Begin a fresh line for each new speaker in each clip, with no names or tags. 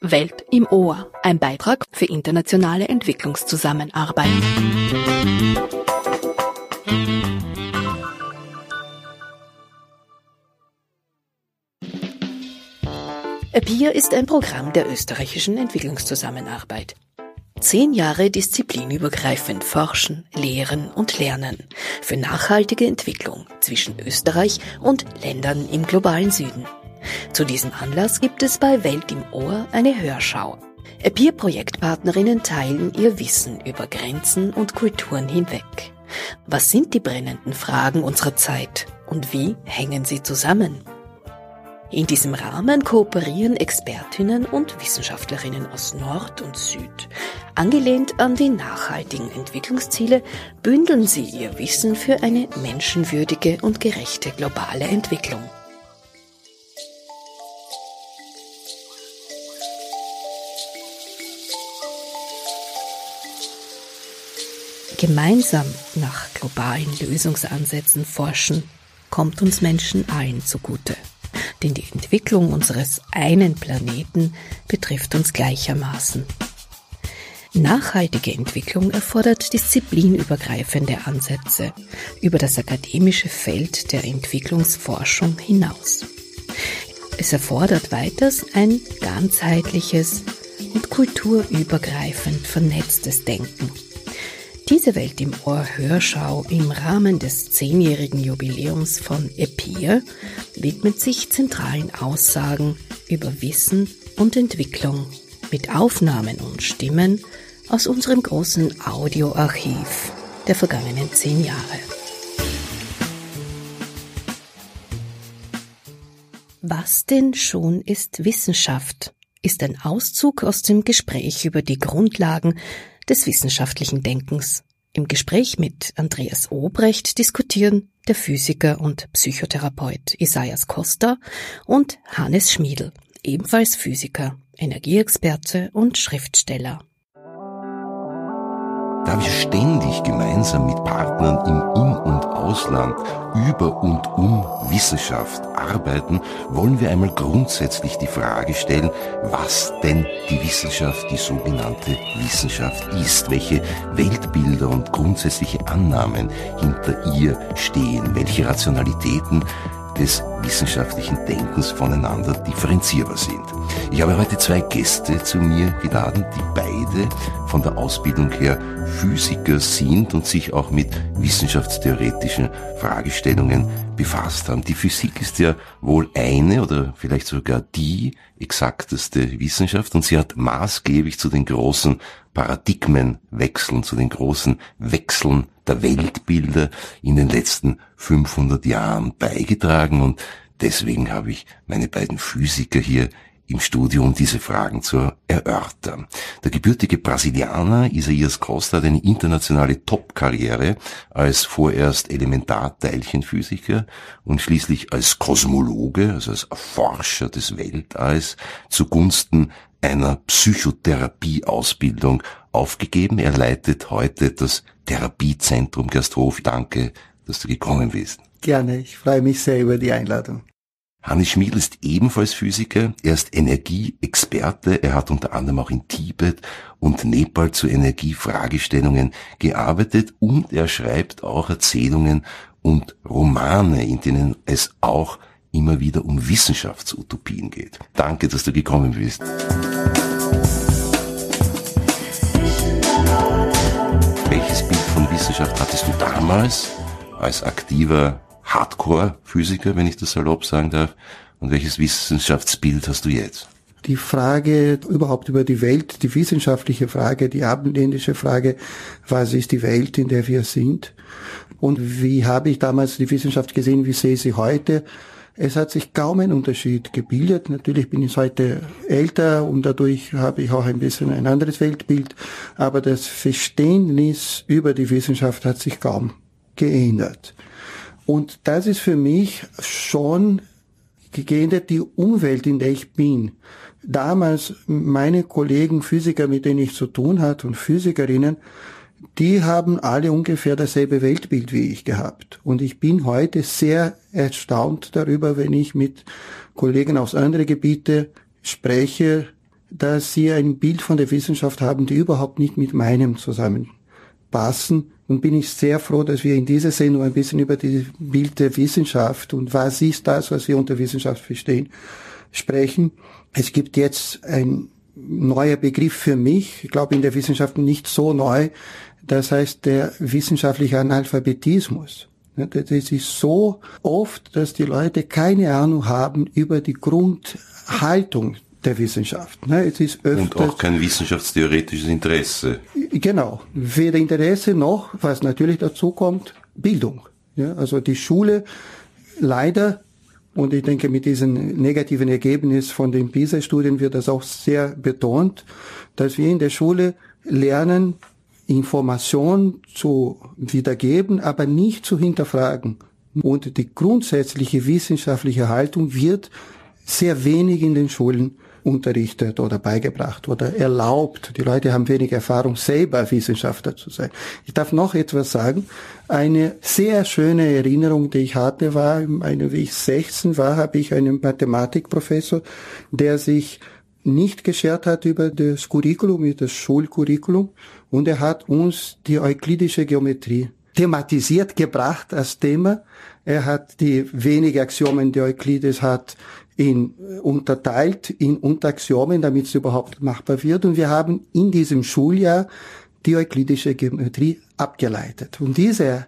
Welt im Ohr, ein Beitrag für internationale Entwicklungszusammenarbeit. APIR ist ein Programm der österreichischen Entwicklungszusammenarbeit. Zehn Jahre disziplinübergreifend forschen, lehren und lernen für nachhaltige Entwicklung zwischen Österreich und Ländern im globalen Süden. Zu diesem Anlass gibt es bei Welt im Ohr eine Hörschau. Peer-Projektpartnerinnen teilen ihr Wissen über Grenzen und Kulturen hinweg. Was sind die brennenden Fragen unserer Zeit und wie hängen sie zusammen? In diesem Rahmen kooperieren Expertinnen und Wissenschaftlerinnen aus Nord und Süd. Angelehnt an die nachhaltigen Entwicklungsziele bündeln sie ihr Wissen für eine menschenwürdige und gerechte globale Entwicklung. Gemeinsam nach globalen Lösungsansätzen forschen, kommt uns Menschen allen zugute. Denn die Entwicklung unseres einen Planeten betrifft uns gleichermaßen. Nachhaltige Entwicklung erfordert disziplinübergreifende Ansätze über das akademische Feld der Entwicklungsforschung hinaus. Es erfordert weiters ein ganzheitliches und kulturübergreifend vernetztes Denken diese Welt im Ohr Hörschau im Rahmen des zehnjährigen Jubiläums von EPIR widmet sich zentralen Aussagen über Wissen und Entwicklung mit Aufnahmen und Stimmen aus unserem großen Audioarchiv der vergangenen zehn Jahre. Was denn schon ist Wissenschaft? ist ein Auszug aus dem Gespräch über die Grundlagen des wissenschaftlichen Denkens. Im Gespräch mit Andreas Obrecht diskutieren der Physiker und Psychotherapeut Isaias Costa und Hannes Schmiedl, ebenfalls Physiker, Energieexperte und Schriftsteller
da wir ständig gemeinsam mit Partnern im In- und Ausland über und um Wissenschaft arbeiten, wollen wir einmal grundsätzlich die Frage stellen, was denn die Wissenschaft, die sogenannte Wissenschaft ist, welche Weltbilder und grundsätzliche Annahmen hinter ihr stehen, welche Rationalitäten des wissenschaftlichen Denkens voneinander differenzierbar sind. Ich habe heute zwei Gäste zu mir geladen, die beide von der Ausbildung her Physiker sind und sich auch mit wissenschaftstheoretischen Fragestellungen befasst haben. Die Physik ist ja wohl eine oder vielleicht sogar die exakteste Wissenschaft und sie hat maßgeblich zu den großen Paradigmenwechseln, zu den großen Wechseln der Weltbilder in den letzten 500 Jahren beigetragen und deswegen habe ich meine beiden Physiker hier im Studio, um diese Fragen zu erörtern. Der gebürtige Brasilianer Isaias Costa hat eine internationale Top-Karriere als vorerst Elementarteilchenphysiker und schließlich als Kosmologe, also als Erforscher des Weltalls, zugunsten einer Psychotherapieausbildung aufgegeben. Er leitet heute das Therapiezentrum Gersthof. Danke, dass du gekommen bist.
Gerne, ich freue mich sehr über die Einladung.
Hannes Schmiedl ist ebenfalls Physiker. Er ist Energieexperte. Er hat unter anderem auch in Tibet und Nepal zu Energiefragestellungen gearbeitet und er schreibt auch Erzählungen und Romane, in denen es auch immer wieder um Wissenschaftsutopien geht. Danke, dass du gekommen bist. Welches Bild von Wissenschaft hattest du damals als aktiver Hardcore-Physiker, wenn ich das salopp sagen darf? Und welches Wissenschaftsbild hast du jetzt?
Die Frage überhaupt über die Welt, die wissenschaftliche Frage, die abendländische Frage, was ist die Welt, in der wir sind? Und wie habe ich damals die Wissenschaft gesehen, wie sehe ich sie heute? Es hat sich kaum ein Unterschied gebildet. Natürlich bin ich heute älter und dadurch habe ich auch ein bisschen ein anderes Weltbild. Aber das Verständnis über die Wissenschaft hat sich kaum geändert. Und das ist für mich schon geändert die Umwelt, in der ich bin. Damals meine Kollegen Physiker, mit denen ich zu tun hatte und Physikerinnen, die haben alle ungefähr dasselbe Weltbild wie ich gehabt. Und ich bin heute sehr erstaunt darüber, wenn ich mit Kollegen aus anderen Gebieten spreche, dass sie ein Bild von der Wissenschaft haben, die überhaupt nicht mit meinem zusammenpassen. Und bin ich sehr froh, dass wir in dieser Sendung ein bisschen über die Bild der Wissenschaft und was ist das, was wir unter Wissenschaft verstehen, sprechen. Es gibt jetzt ein neuer Begriff für mich, ich glaube in der Wissenschaft nicht so neu, das heißt der wissenschaftliche Analphabetismus. Das ist so oft, dass die Leute keine Ahnung haben über die Grundhaltung der Wissenschaft.
Es ist öfters, Und auch kein wissenschaftstheoretisches Interesse.
Genau. Weder Interesse noch, was natürlich dazu kommt, Bildung. Ja, also die Schule leider und ich denke, mit diesem negativen Ergebnis von den PISA-Studien wird das auch sehr betont, dass wir in der Schule lernen, Information zu wiedergeben, aber nicht zu hinterfragen. Und die grundsätzliche wissenschaftliche Haltung wird sehr wenig in den Schulen unterrichtet oder beigebracht oder erlaubt. Die Leute haben wenig Erfahrung, selber Wissenschaftler zu sein. Ich darf noch etwas sagen. Eine sehr schöne Erinnerung, die ich hatte, war, wie ich 16 war, habe ich einen Mathematikprofessor, der sich nicht geschert hat über das Curriculum, über das Schulcurriculum, und er hat uns die euklidische Geometrie thematisiert gebracht als Thema. Er hat die wenigen Axiomen, die Euklides hat, in, äh, unterteilt in Unteraxiomen, damit es überhaupt machbar wird. Und wir haben in diesem Schuljahr die euklidische Geometrie abgeleitet. Und diese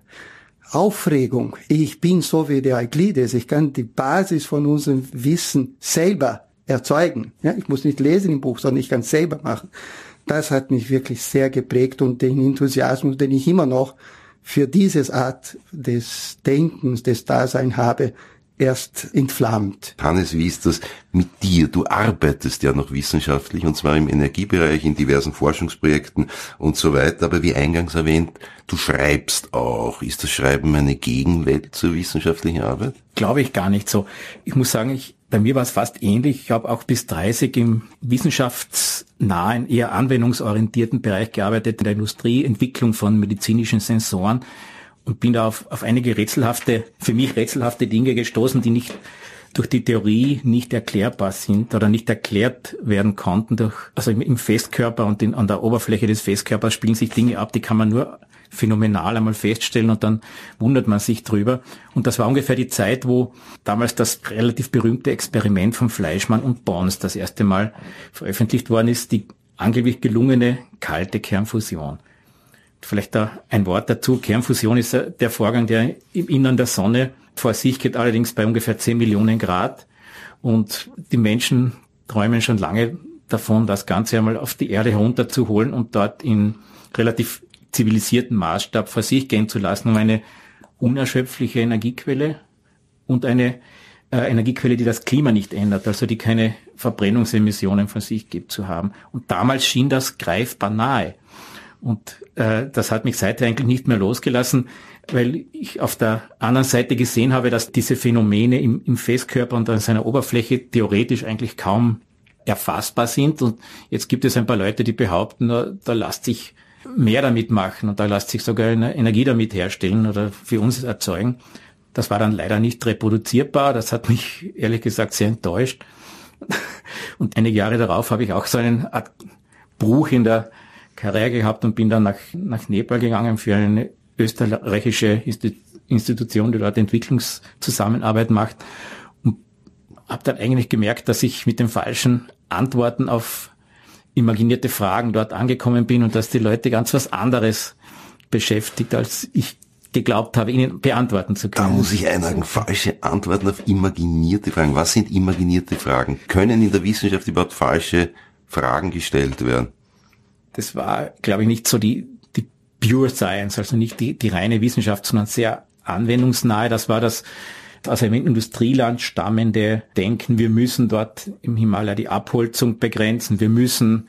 Aufregung, ich bin so wie der Euklides, ich kann die Basis von unserem Wissen selber erzeugen. Ja, ich muss nicht lesen im Buch, sondern ich kann es selber machen. Das hat mich wirklich sehr geprägt und den Enthusiasmus, den ich immer noch für dieses Art des Denkens, des Daseins habe, erst entflammt.
Hannes, wie ist das mit dir? Du arbeitest ja noch wissenschaftlich und zwar im Energiebereich, in diversen Forschungsprojekten und so weiter. Aber wie eingangs erwähnt, du schreibst auch. Ist das Schreiben eine Gegenwelt zur wissenschaftlichen Arbeit?
Glaube ich gar nicht so. Ich muss sagen, ich, bei mir war es fast ähnlich. Ich habe auch bis 30 im wissenschaftsnahen, eher anwendungsorientierten Bereich gearbeitet, in der Industrie, Entwicklung von medizinischen Sensoren und bin da auf, auf einige rätselhafte, für mich rätselhafte Dinge gestoßen, die nicht durch die Theorie nicht erklärbar sind oder nicht erklärt werden konnten. Durch, also im, Festkörper und in, an der Oberfläche des Festkörpers spielen sich Dinge ab, die kann man nur phänomenal einmal feststellen und dann wundert man sich drüber. Und das war ungefähr die Zeit, wo damals das relativ berühmte Experiment von Fleischmann und Bons das erste Mal veröffentlicht worden ist, die angeblich gelungene kalte Kernfusion. Vielleicht da ein Wort dazu. Kernfusion ist der Vorgang, der im Innern der Sonne vor sich geht, allerdings bei ungefähr 10 Millionen Grad. Und die Menschen träumen schon lange davon, das Ganze einmal auf die Erde herunterzuholen und dort in relativ zivilisierten Maßstab vor sich gehen zu lassen, um eine unerschöpfliche Energiequelle und eine äh, Energiequelle, die das Klima nicht ändert, also die keine Verbrennungsemissionen von sich gibt, zu haben. Und damals schien das greifbar nahe. Und äh, das hat mich seither eigentlich nicht mehr losgelassen, weil ich auf der anderen Seite gesehen habe, dass diese Phänomene im, im Festkörper und an seiner Oberfläche theoretisch eigentlich kaum erfassbar sind. Und jetzt gibt es ein paar Leute, die behaupten, da lässt sich mehr damit machen und da lässt sich sogar eine Energie damit herstellen oder für uns erzeugen. Das war dann leider nicht reproduzierbar. Das hat mich ehrlich gesagt sehr enttäuscht. Und einige Jahre darauf habe ich auch so einen Art Bruch in der Karriere gehabt und bin dann nach, nach Nepal gegangen für eine österreichische Institution, die dort Entwicklungszusammenarbeit macht und habe dann eigentlich gemerkt, dass ich mit den falschen Antworten auf imaginierte Fragen dort angekommen bin und dass die Leute ganz was anderes beschäftigt, als ich geglaubt habe, ihnen beantworten zu können.
Da muss ich einhaken, falsche Antworten auf imaginierte Fragen. Was sind imaginierte Fragen? Können in der Wissenschaft überhaupt falsche Fragen gestellt werden?
Das war, glaube ich, nicht so die, die Pure Science, also nicht die, die reine Wissenschaft, sondern sehr anwendungsnahe. Das war das aus einem Industrieland stammende Denken, wir müssen dort im Himalaya die Abholzung begrenzen, wir müssen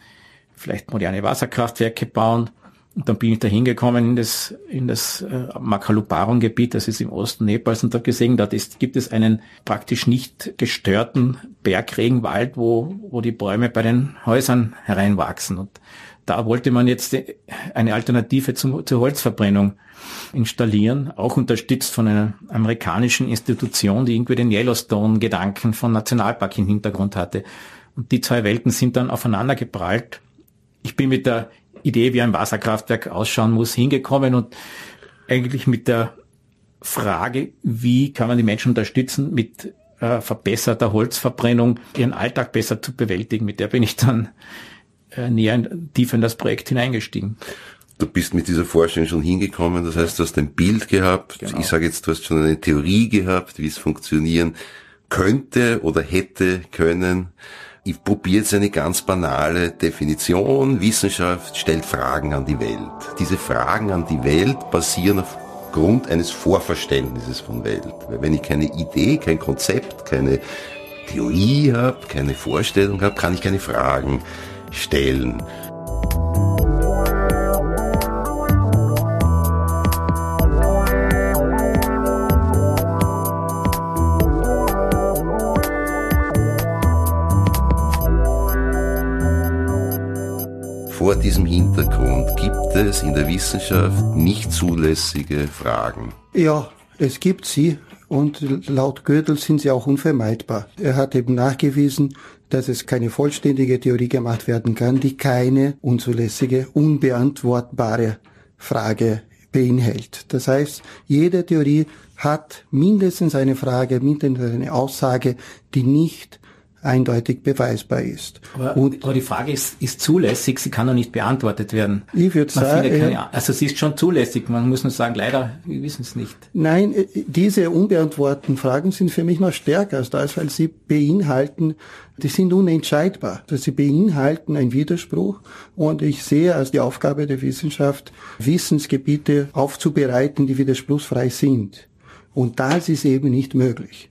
vielleicht moderne Wasserkraftwerke bauen. Und dann bin ich da hingekommen in das, in das äh, Makaluparon-Gebiet, das ist im Osten Nepals, und da gesehen, da ist, gibt es einen praktisch nicht gestörten Bergregenwald, wo, wo die Bäume bei den Häusern hereinwachsen. Und da wollte man jetzt eine Alternative zum, zur Holzverbrennung installieren, auch unterstützt von einer amerikanischen Institution, die irgendwie den Yellowstone-Gedanken von Nationalpark im Hintergrund hatte. Und die zwei Welten sind dann aufeinander geprallt. Ich bin mit der Idee, wie ein Wasserkraftwerk ausschauen muss, hingekommen und eigentlich mit der Frage, wie kann man die Menschen unterstützen, mit äh, verbesserter Holzverbrennung ihren Alltag besser zu bewältigen. Mit der bin ich dann näher tiefer in das Projekt hineingestiegen.
Du bist mit dieser Forschung schon hingekommen, das heißt, du hast ein Bild gehabt. Genau. Ich sage jetzt, du hast schon eine Theorie gehabt, wie es funktionieren könnte oder hätte können. Ich probiere jetzt eine ganz banale Definition. Wissenschaft stellt Fragen an die Welt. Diese Fragen an die Welt basieren aufgrund eines Vorverständnisses von Welt. Weil wenn ich keine Idee, kein Konzept, keine Theorie habe, keine Vorstellung habe, kann ich keine Fragen stellen. Vor diesem Hintergrund gibt es in der Wissenschaft nicht zulässige Fragen.
Ja, es gibt sie und laut Gödel sind sie auch unvermeidbar. Er hat eben nachgewiesen, dass es keine vollständige Theorie gemacht werden kann, die keine unzulässige, unbeantwortbare Frage beinhält. Das heißt, jede Theorie hat mindestens eine Frage, mindestens eine Aussage, die nicht eindeutig beweisbar ist.
Aber, und, aber die Frage ist, ist zulässig, sie kann noch nicht beantwortet werden.
Ich würde sagen,
keine, also sie ist schon zulässig, man muss nur sagen, leider, wir wissen es nicht.
Nein, äh, diese unbeantworteten Fragen sind für mich noch stärker als das, weil sie beinhalten, die sind unentscheidbar. Also sie beinhalten einen Widerspruch und ich sehe als die Aufgabe der Wissenschaft, Wissensgebiete aufzubereiten, die widerspruchsfrei sind. Und das ist eben nicht möglich.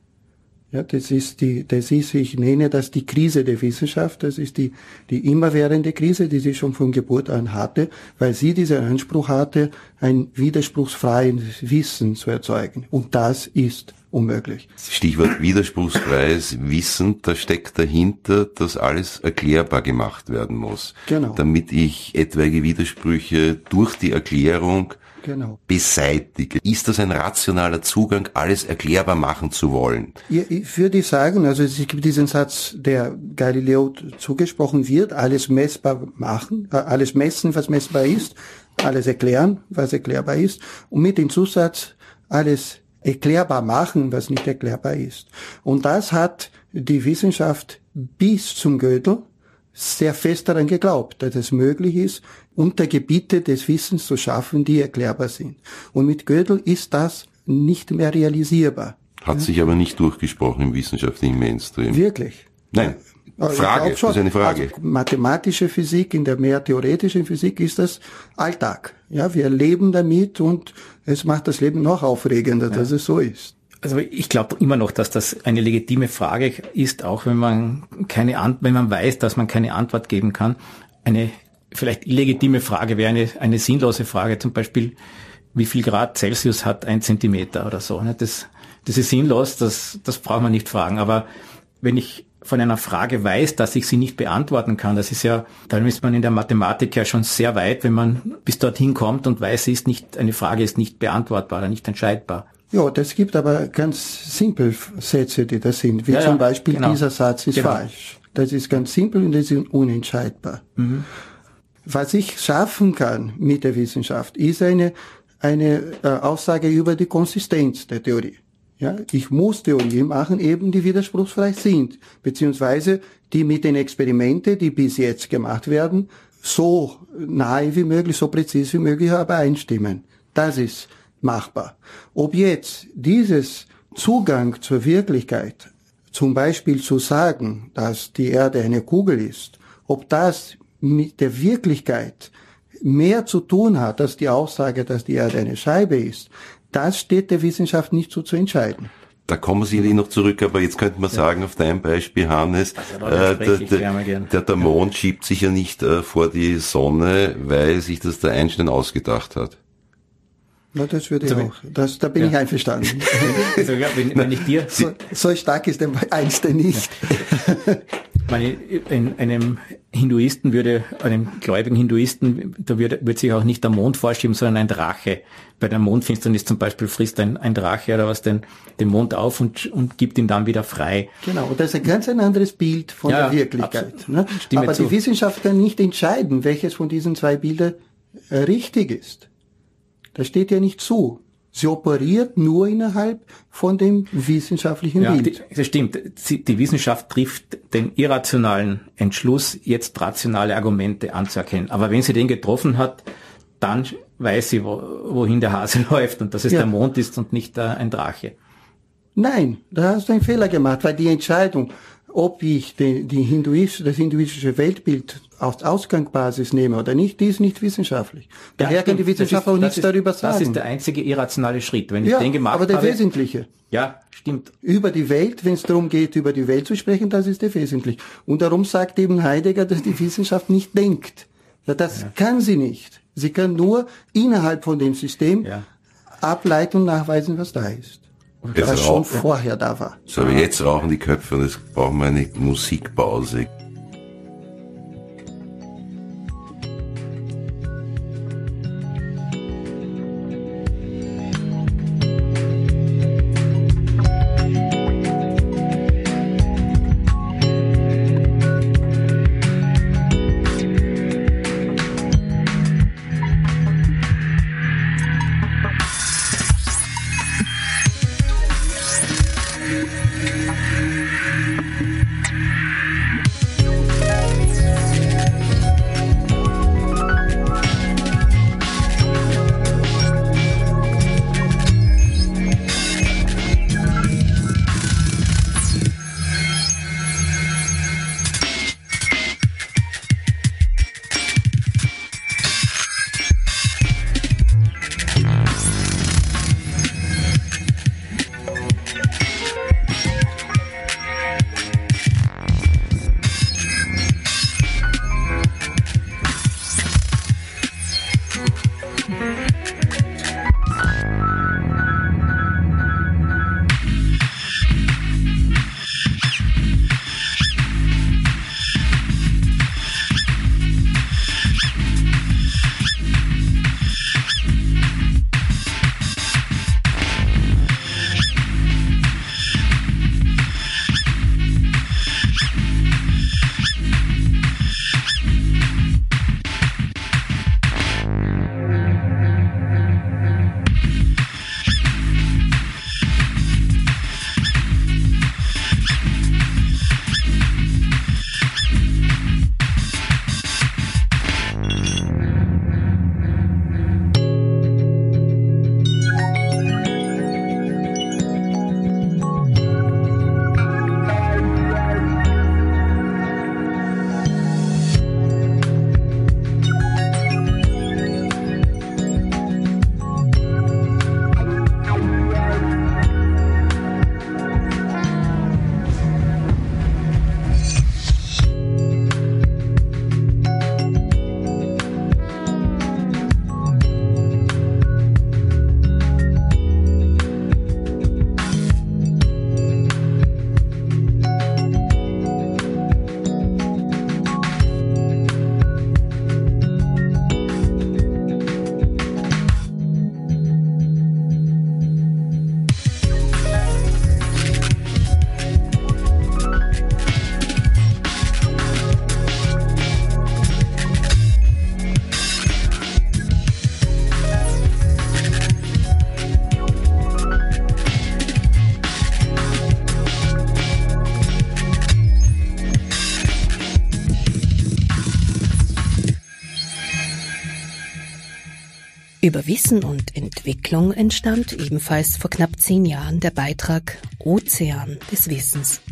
Ja, das ist die, das ist, ich nenne das die Krise der Wissenschaft. Das ist die, die immerwährende Krise, die sie schon von Geburt an hatte, weil sie diesen Anspruch hatte, ein widerspruchsfreies Wissen zu erzeugen. Und das ist unmöglich.
Stichwort widerspruchsfreies Wissen, da steckt dahinter, dass alles erklärbar gemacht werden muss. Genau. Damit ich etwaige Widersprüche durch die Erklärung genau. beseitige. Ist das ein rationaler Zugang, alles erklärbar machen zu wollen?
Ja, ich würde sagen, also es gibt diesen Satz, der Galileo zugesprochen wird, alles messbar machen, äh, alles messen, was messbar ist, alles erklären, was erklärbar ist, und mit dem Zusatz, alles erklärbar machen, was nicht erklärbar ist. Und das hat die Wissenschaft bis zum Gödel sehr fest daran geglaubt, dass es möglich ist, Untergebiete des Wissens zu schaffen, die erklärbar sind. Und mit Gödel ist das nicht mehr realisierbar.
Hat sich aber nicht durchgesprochen im wissenschaftlichen Mainstream.
Wirklich?
Nein. Frage, das ist eine Frage.
Also mathematische Physik, in der mehr theoretischen Physik ist das Alltag. Ja, wir leben damit und es macht das Leben noch aufregender, ja. dass es so ist.
Also ich glaube immer noch, dass das eine legitime Frage ist, auch wenn man keine Ant wenn man weiß, dass man keine Antwort geben kann. Eine vielleicht illegitime Frage wäre eine, eine sinnlose Frage, zum Beispiel, wie viel Grad Celsius hat ein Zentimeter oder so. Ne? Das, das ist sinnlos, das, das braucht man nicht fragen. Aber wenn ich von einer Frage weiß, dass ich sie nicht beantworten kann, das ist ja, dann ist man in der Mathematik ja schon sehr weit, wenn man bis dorthin kommt und weiß, sie ist nicht, eine Frage ist nicht beantwortbar oder nicht entscheidbar.
Ja, das gibt aber ganz simpel Sätze, die das sind. Wie ja, zum Beispiel, genau. dieser Satz ist genau. falsch. Das ist ganz simpel und das ist unentscheidbar. Mhm. Was ich schaffen kann mit der Wissenschaft, ist eine, eine äh, Aussage über die Konsistenz der Theorie. Ja, ich muss Theorien machen, eben die widerspruchsfrei sind, beziehungsweise die mit den Experimenten, die bis jetzt gemacht werden, so nahe wie möglich, so präzise wie möglich übereinstimmen. Das ist machbar. Ob jetzt dieses Zugang zur Wirklichkeit, zum Beispiel zu sagen, dass die Erde eine Kugel ist, ob das mit der Wirklichkeit mehr zu tun hat, als die Aussage, dass die Erde eine Scheibe ist, das steht der Wissenschaft nicht so zu entscheiden.
Da kommen wir sicherlich noch zurück, aber jetzt könnte man sagen, auf deinem Beispiel, Hannes, äh, der, der, der, Mond schiebt sich ja nicht äh, vor die Sonne, weil sich das der Einstein ausgedacht hat.
Na, das würde ich auch. Das, da bin ja. ich einverstanden.
Also, ja, wenn, wenn ich dir
so, so, stark ist der Einstein nicht.
meine, in einem Hinduisten würde, einem gläubigen Hinduisten, da würde, würde sich auch nicht der Mond vorschieben, sondern ein Drache. Bei der Mondfinsternis zum Beispiel frisst ein, ein Drache oder was den, den Mond auf und, und gibt ihn dann wieder frei.
Genau, und das ist ein ganz ein anderes Bild von ja, der Wirklichkeit. Ne? Aber zu. die Wissenschaft kann nicht entscheiden, welches von diesen zwei Bildern äh, richtig ist. Das steht ja nicht zu. Sie operiert nur innerhalb von dem wissenschaftlichen ja, Bild.
Die, das stimmt. Sie, die Wissenschaft trifft den irrationalen Entschluss, jetzt rationale Argumente anzuerkennen. Aber wenn sie den getroffen hat, dann weiß sie, wo, wohin der Hase läuft und dass es ja. der Mond ist und nicht äh, ein Drache.
Nein, da hast du einen Fehler gemacht, weil die Entscheidung, ob ich die, die Hinduist, das hinduistische Weltbild als Ausgangsbasis nehme oder nicht, die ist nicht wissenschaftlich. Daher ja, kann die Wissenschaft ist, auch nichts
ist,
darüber sagen.
Das ist der einzige irrationale Schritt. Wenn ich
ja,
den gemacht
aber der habe, wesentliche.
Ja, stimmt.
Über die Welt, wenn es darum geht, über die Welt zu sprechen, das ist der wesentlich. Und darum sagt eben Heidegger, dass die Wissenschaft nicht denkt. Ja, das ja. kann sie nicht. Sie kann nur innerhalb von dem System ableiten und nachweisen, was da ist.
Jetzt
was schon vorher da war.
So, aber jetzt rauchen die Köpfe und jetzt brauchen wir eine Musikpause.
Über Wissen und Entwicklung entstand ebenfalls vor knapp zehn Jahren der Beitrag Ozean des Wissens.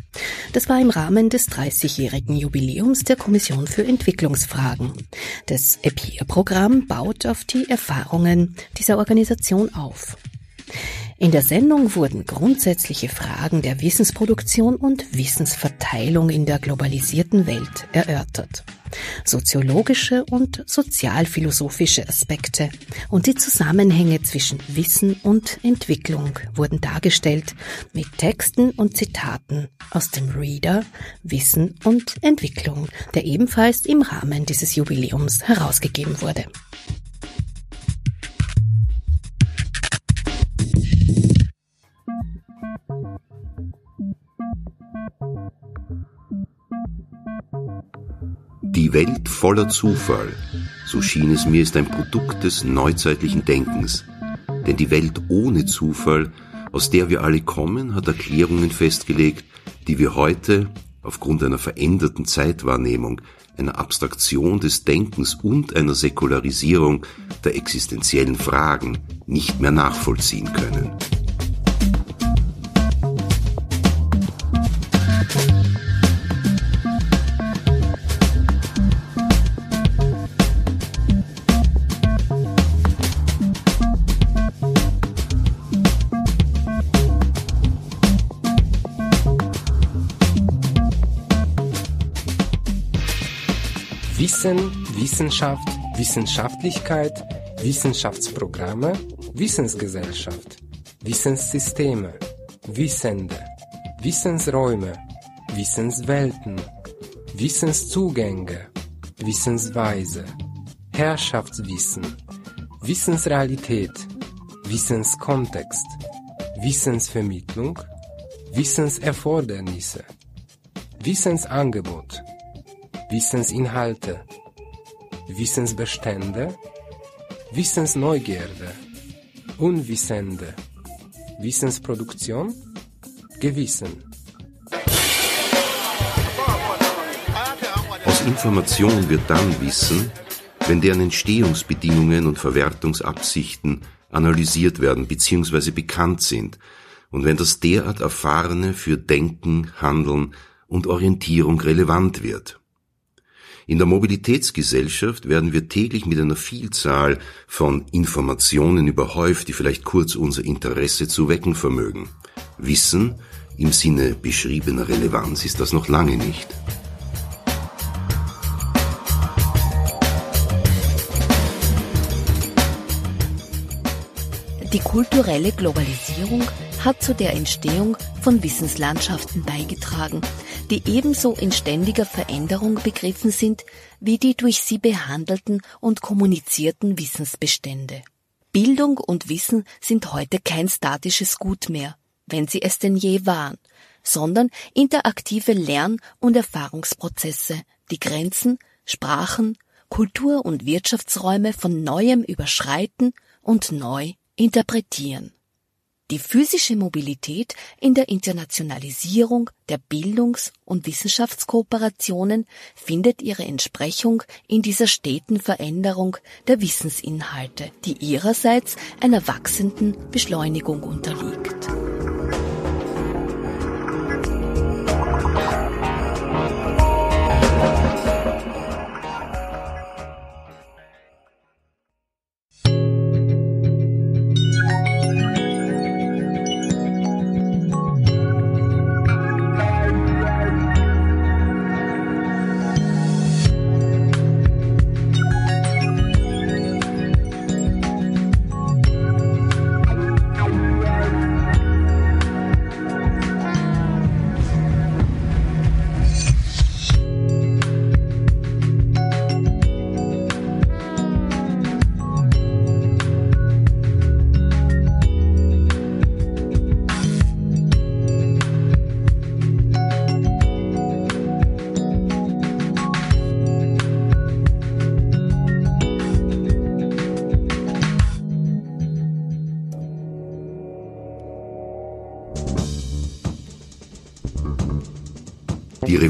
Das war im Rahmen des 30-jährigen Jubiläums der Kommission für Entwicklungsfragen. Das EPIR-Programm baut auf die Erfahrungen dieser Organisation auf. In der Sendung wurden grundsätzliche Fragen der Wissensproduktion und Wissensverteilung in der globalisierten Welt erörtert.
Soziologische und sozialphilosophische Aspekte und die Zusammenhänge zwischen Wissen und Entwicklung wurden dargestellt mit Texten und Zitaten aus dem Reader Wissen und Entwicklung, der ebenfalls im Rahmen dieses Jubiläums herausgegeben wurde.
Die Welt voller Zufall, so schien es mir, ist ein Produkt des neuzeitlichen Denkens. Denn die Welt ohne Zufall, aus der wir alle kommen, hat Erklärungen festgelegt, die wir heute, aufgrund einer veränderten Zeitwahrnehmung, einer Abstraktion des Denkens und einer Säkularisierung der existenziellen Fragen nicht mehr nachvollziehen können.
Wissen, Wissenschaft, Wissenschaftlichkeit, Wissenschaftsprogramme, Wissensgesellschaft, Wissenssysteme, Wissende, Wissensräume, Wissenswelten, Wissenszugänge, Wissensweise, Herrschaftswissen, Wissensrealität, Wissenskontext, Wissensvermittlung, Wissenserfordernisse, Wissensangebot, Wissensinhalte, Wissensbestände, Wissensneugierde, Unwissende, Wissensproduktion, Gewissen.
Aus Information wird dann Wissen, wenn deren Entstehungsbedingungen und Verwertungsabsichten analysiert werden bzw. bekannt sind und wenn das derart Erfahrene für Denken, Handeln und Orientierung relevant wird. In der Mobilitätsgesellschaft werden wir täglich mit einer Vielzahl von Informationen überhäuft, die vielleicht kurz unser Interesse zu wecken vermögen. Wissen im Sinne beschriebener Relevanz ist das noch lange nicht.
Die kulturelle Globalisierung hat zu der Entstehung von Wissenslandschaften beigetragen, die ebenso in ständiger Veränderung begriffen sind wie die durch sie behandelten und kommunizierten Wissensbestände. Bildung und Wissen sind heute kein statisches Gut mehr, wenn sie es denn je waren, sondern interaktive Lern- und Erfahrungsprozesse, die Grenzen, Sprachen, Kultur- und Wirtschaftsräume von neuem überschreiten und neu interpretieren. Die physische Mobilität in der Internationalisierung der Bildungs- und Wissenschaftskooperationen findet ihre Entsprechung in dieser steten Veränderung der Wissensinhalte, die ihrerseits einer wachsenden Beschleunigung unterliegt.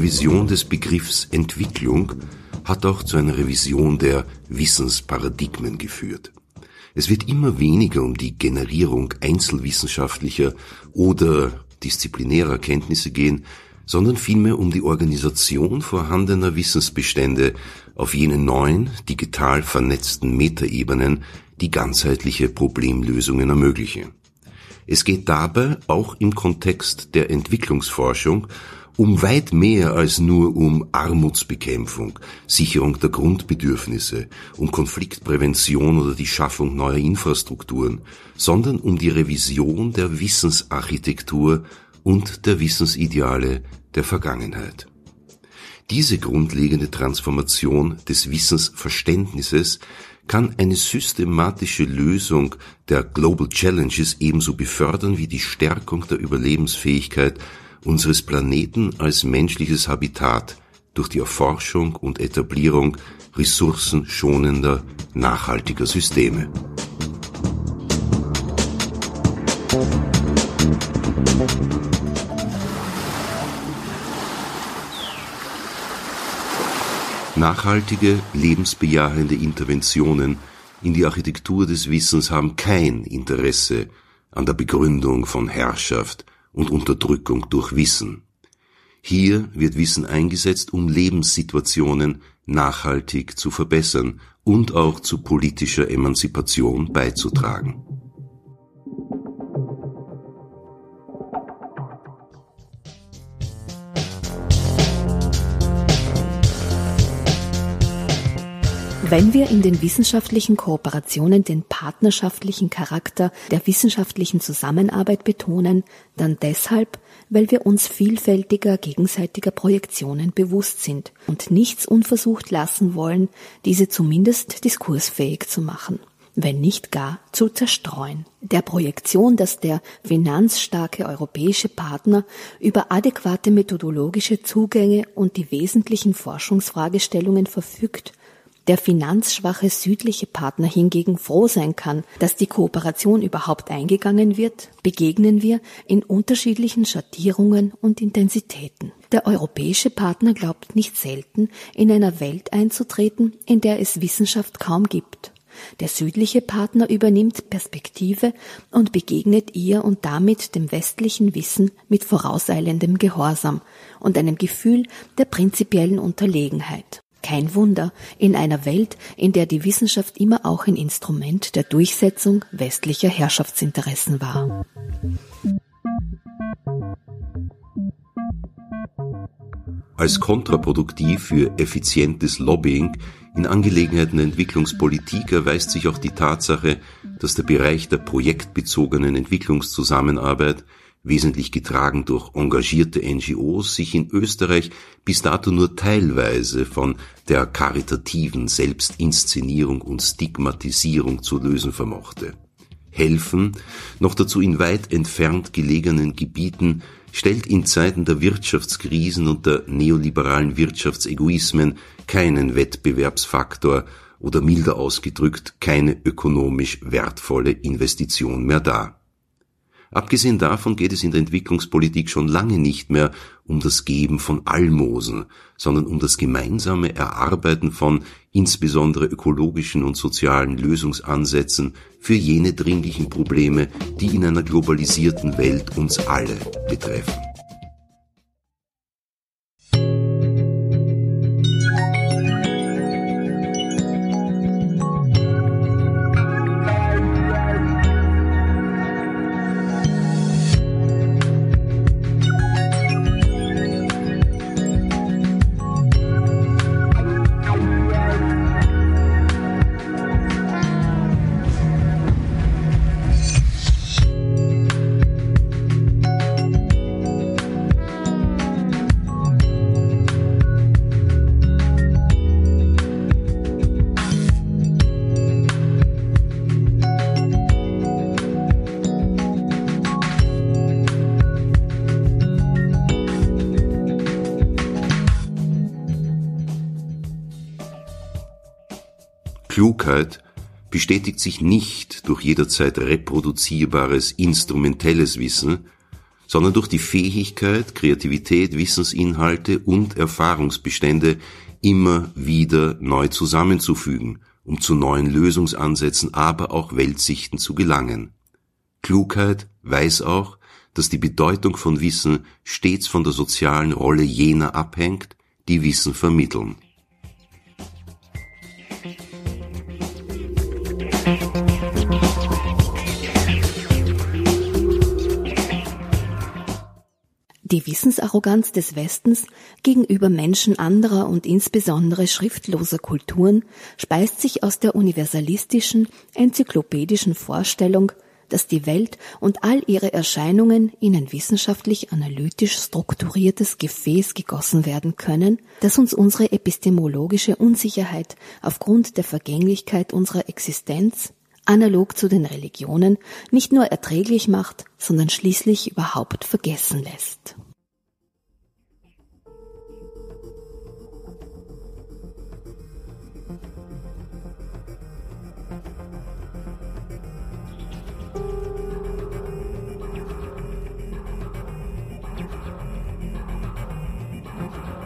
Revision des Begriffs Entwicklung hat auch zu einer Revision der Wissensparadigmen geführt. Es wird immer weniger um die Generierung einzelwissenschaftlicher oder disziplinärer Kenntnisse gehen, sondern vielmehr um die Organisation vorhandener Wissensbestände auf jene neuen, digital vernetzten Metaebenen, die ganzheitliche Problemlösungen ermöglichen. Es geht dabei auch im Kontext der Entwicklungsforschung um weit mehr als nur um Armutsbekämpfung, Sicherung der Grundbedürfnisse, um Konfliktprävention oder die Schaffung neuer Infrastrukturen, sondern um die Revision der Wissensarchitektur und der Wissensideale der Vergangenheit. Diese grundlegende Transformation des Wissensverständnisses kann eine systematische Lösung der Global Challenges ebenso befördern wie die Stärkung der Überlebensfähigkeit unseres Planeten als menschliches Habitat durch die Erforschung und Etablierung ressourcenschonender, nachhaltiger Systeme. Nachhaltige, lebensbejahende Interventionen in die Architektur des Wissens haben kein Interesse an der Begründung von Herrschaft und Unterdrückung durch Wissen. Hier wird Wissen eingesetzt, um Lebenssituationen nachhaltig zu verbessern und auch zu politischer Emanzipation beizutragen.
Wenn wir in den wissenschaftlichen Kooperationen den partnerschaftlichen Charakter der wissenschaftlichen Zusammenarbeit betonen, dann deshalb, weil wir uns vielfältiger gegenseitiger Projektionen bewusst sind und nichts unversucht lassen wollen, diese zumindest diskursfähig zu machen wenn nicht gar zu zerstreuen. Der Projektion, dass der finanzstarke europäische Partner über adäquate methodologische Zugänge und die wesentlichen Forschungsfragestellungen verfügt, der finanzschwache südliche Partner hingegen froh sein kann, dass die Kooperation überhaupt eingegangen wird, begegnen wir in unterschiedlichen Schattierungen und Intensitäten. Der europäische Partner glaubt nicht selten, in einer Welt einzutreten, in der es Wissenschaft kaum gibt. Der südliche Partner übernimmt Perspektive und begegnet ihr und damit dem westlichen Wissen mit vorauseilendem Gehorsam und einem Gefühl der prinzipiellen Unterlegenheit. Kein Wunder in einer Welt, in der die Wissenschaft immer auch ein Instrument der Durchsetzung westlicher Herrschaftsinteressen war.
Als kontraproduktiv für effizientes Lobbying in Angelegenheiten der Entwicklungspolitik erweist sich auch die Tatsache, dass der Bereich der projektbezogenen Entwicklungszusammenarbeit wesentlich getragen durch engagierte NGOs, sich in Österreich bis dato nur teilweise von der karitativen Selbstinszenierung und Stigmatisierung zu lösen vermochte. Helfen, noch dazu in weit entfernt gelegenen Gebieten, stellt in Zeiten der Wirtschaftskrisen und der neoliberalen Wirtschaftsegoismen keinen Wettbewerbsfaktor oder milder ausgedrückt keine ökonomisch wertvolle Investition mehr dar. Abgesehen davon geht es in der Entwicklungspolitik schon lange nicht mehr um das Geben von Almosen, sondern um das gemeinsame Erarbeiten von insbesondere ökologischen und sozialen Lösungsansätzen für jene dringlichen Probleme, die in einer globalisierten Welt uns alle betreffen. Bestätigt sich nicht durch jederzeit reproduzierbares instrumentelles Wissen, sondern durch die Fähigkeit, Kreativität, Wissensinhalte und Erfahrungsbestände immer wieder neu zusammenzufügen, um zu neuen Lösungsansätzen, aber auch Weltsichten zu gelangen. Klugheit weiß auch, dass die Bedeutung von Wissen stets von der sozialen Rolle jener abhängt, die Wissen vermitteln.
Die Wissensarroganz des Westens gegenüber Menschen anderer und insbesondere schriftloser Kulturen speist sich aus der universalistischen, enzyklopädischen Vorstellung, dass die Welt und all ihre Erscheinungen in ein wissenschaftlich analytisch strukturiertes Gefäß gegossen werden können, das uns unsere epistemologische Unsicherheit aufgrund der Vergänglichkeit unserer Existenz analog zu den Religionen, nicht nur erträglich macht, sondern schließlich überhaupt vergessen lässt.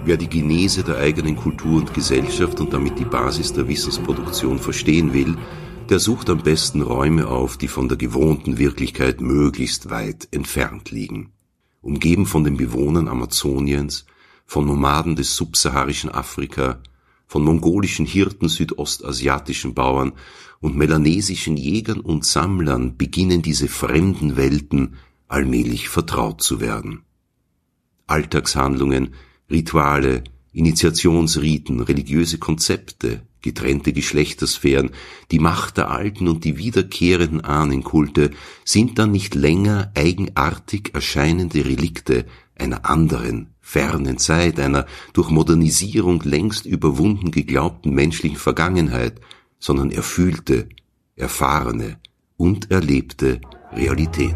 Wer die Genese der eigenen Kultur und Gesellschaft und damit die Basis der Wissensproduktion verstehen will, der sucht am besten Räume auf, die von der gewohnten Wirklichkeit möglichst weit entfernt liegen. Umgeben von den Bewohnern Amazoniens, von Nomaden des subsaharischen Afrika, von mongolischen Hirten südostasiatischen Bauern und melanesischen Jägern und Sammlern beginnen diese fremden Welten allmählich vertraut zu werden. Alltagshandlungen, Rituale, Initiationsriten, religiöse Konzepte, getrennte Geschlechtersphären, die Macht der alten und die wiederkehrenden Ahnenkulte sind dann nicht länger eigenartig erscheinende Relikte einer anderen, fernen Zeit, einer durch Modernisierung längst überwunden geglaubten menschlichen Vergangenheit, sondern erfühlte, erfahrene und erlebte Realität.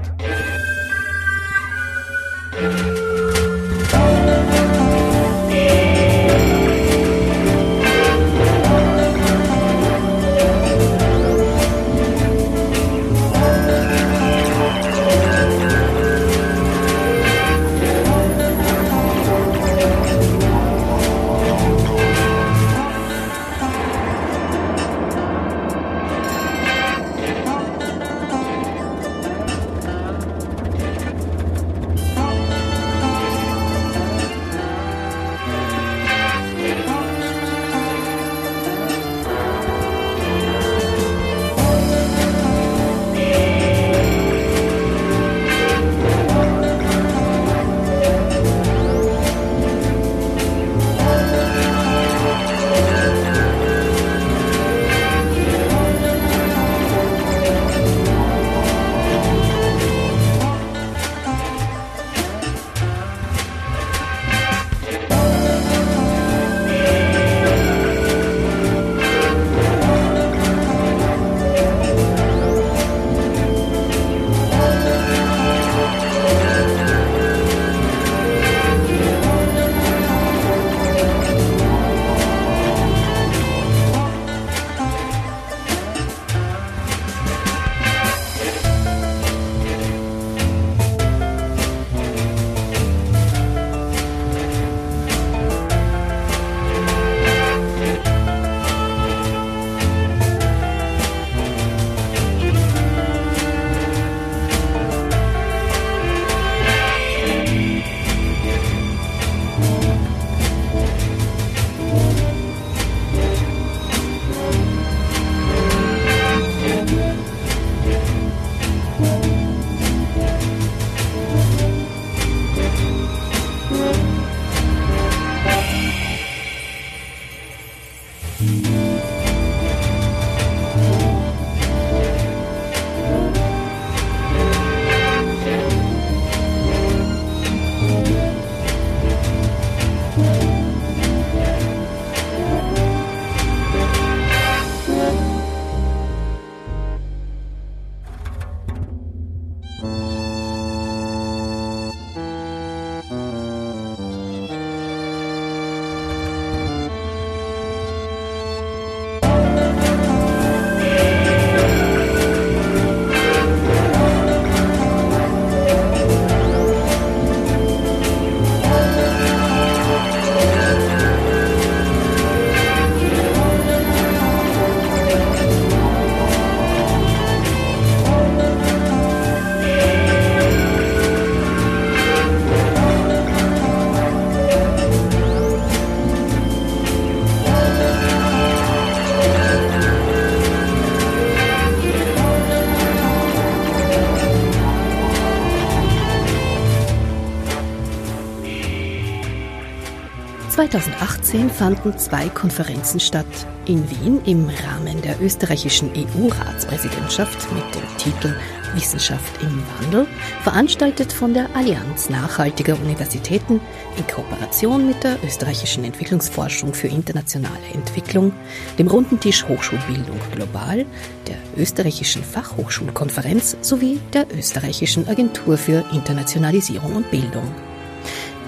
2018 fanden zwei Konferenzen statt. In Wien im Rahmen der österreichischen EU-Ratspräsidentschaft mit dem Titel Wissenschaft im Wandel, veranstaltet von der Allianz nachhaltiger Universitäten in Kooperation mit der österreichischen Entwicklungsforschung für internationale Entwicklung, dem Runden Tisch Hochschulbildung Global, der österreichischen Fachhochschulkonferenz sowie der österreichischen Agentur für Internationalisierung und Bildung.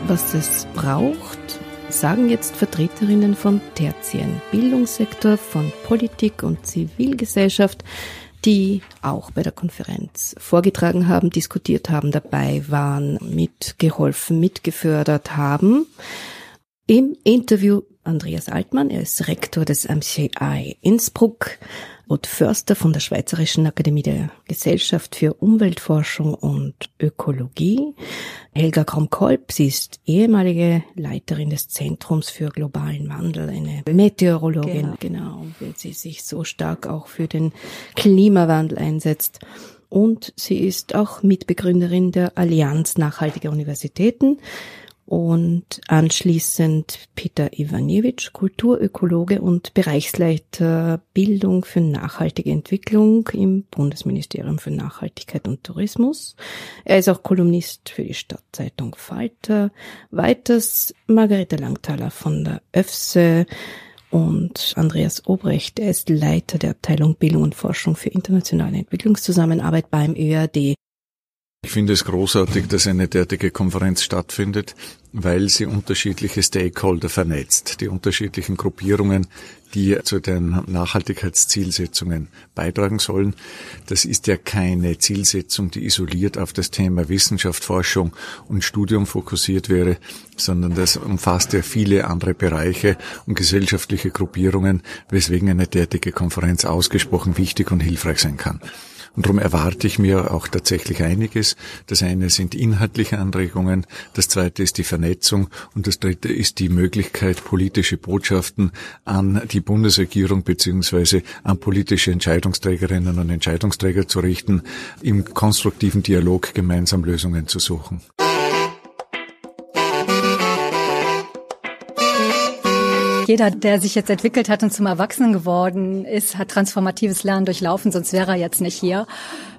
Was es braucht, sagen jetzt Vertreterinnen vom tertiären Bildungssektor, von Politik und Zivilgesellschaft, die auch bei der Konferenz vorgetragen haben, diskutiert haben, dabei waren, mitgeholfen, mitgefördert haben. Im Interview Andreas Altmann, er ist Rektor des MCI Innsbruck, Ruth Förster von der Schweizerischen Akademie der Gesellschaft für Umweltforschung und Ökologie. Helga Krom-Kolb, sie ist ehemalige Leiterin des Zentrums für globalen Wandel, eine Meteorologin, genau. genau, weil sie sich so stark auch für den Klimawandel einsetzt. Und sie ist auch Mitbegründerin der Allianz nachhaltiger Universitäten und anschließend Peter Ivaniewicz, Kulturökologe und Bereichsleiter Bildung für nachhaltige Entwicklung im Bundesministerium für Nachhaltigkeit und Tourismus. Er ist auch Kolumnist für die Stadtzeitung Falter. Weiters Margarete Langthaler von der ÖFSE und Andreas Obrecht, er ist Leiter der Abteilung Bildung und Forschung für internationale Entwicklungszusammenarbeit beim ÖAD.
Ich finde es großartig, dass eine derartige Konferenz stattfindet, weil sie unterschiedliche Stakeholder vernetzt, die unterschiedlichen Gruppierungen, die zu den Nachhaltigkeitszielsetzungen beitragen sollen. Das ist ja keine Zielsetzung, die isoliert auf das Thema Wissenschaft, Forschung und Studium fokussiert wäre, sondern das umfasst ja viele andere Bereiche und gesellschaftliche Gruppierungen, weswegen eine derartige Konferenz ausgesprochen wichtig und hilfreich sein kann. Und darum erwarte ich mir auch tatsächlich einiges. Das eine sind inhaltliche Anregungen, das zweite ist die Vernetzung und das dritte ist die Möglichkeit, politische Botschaften an die Bundesregierung beziehungsweise an politische Entscheidungsträgerinnen und Entscheidungsträger zu richten, im konstruktiven Dialog gemeinsam Lösungen zu suchen.
Jeder, der sich jetzt entwickelt hat und zum Erwachsenen geworden ist, hat transformatives Lernen durchlaufen, sonst wäre er jetzt nicht hier.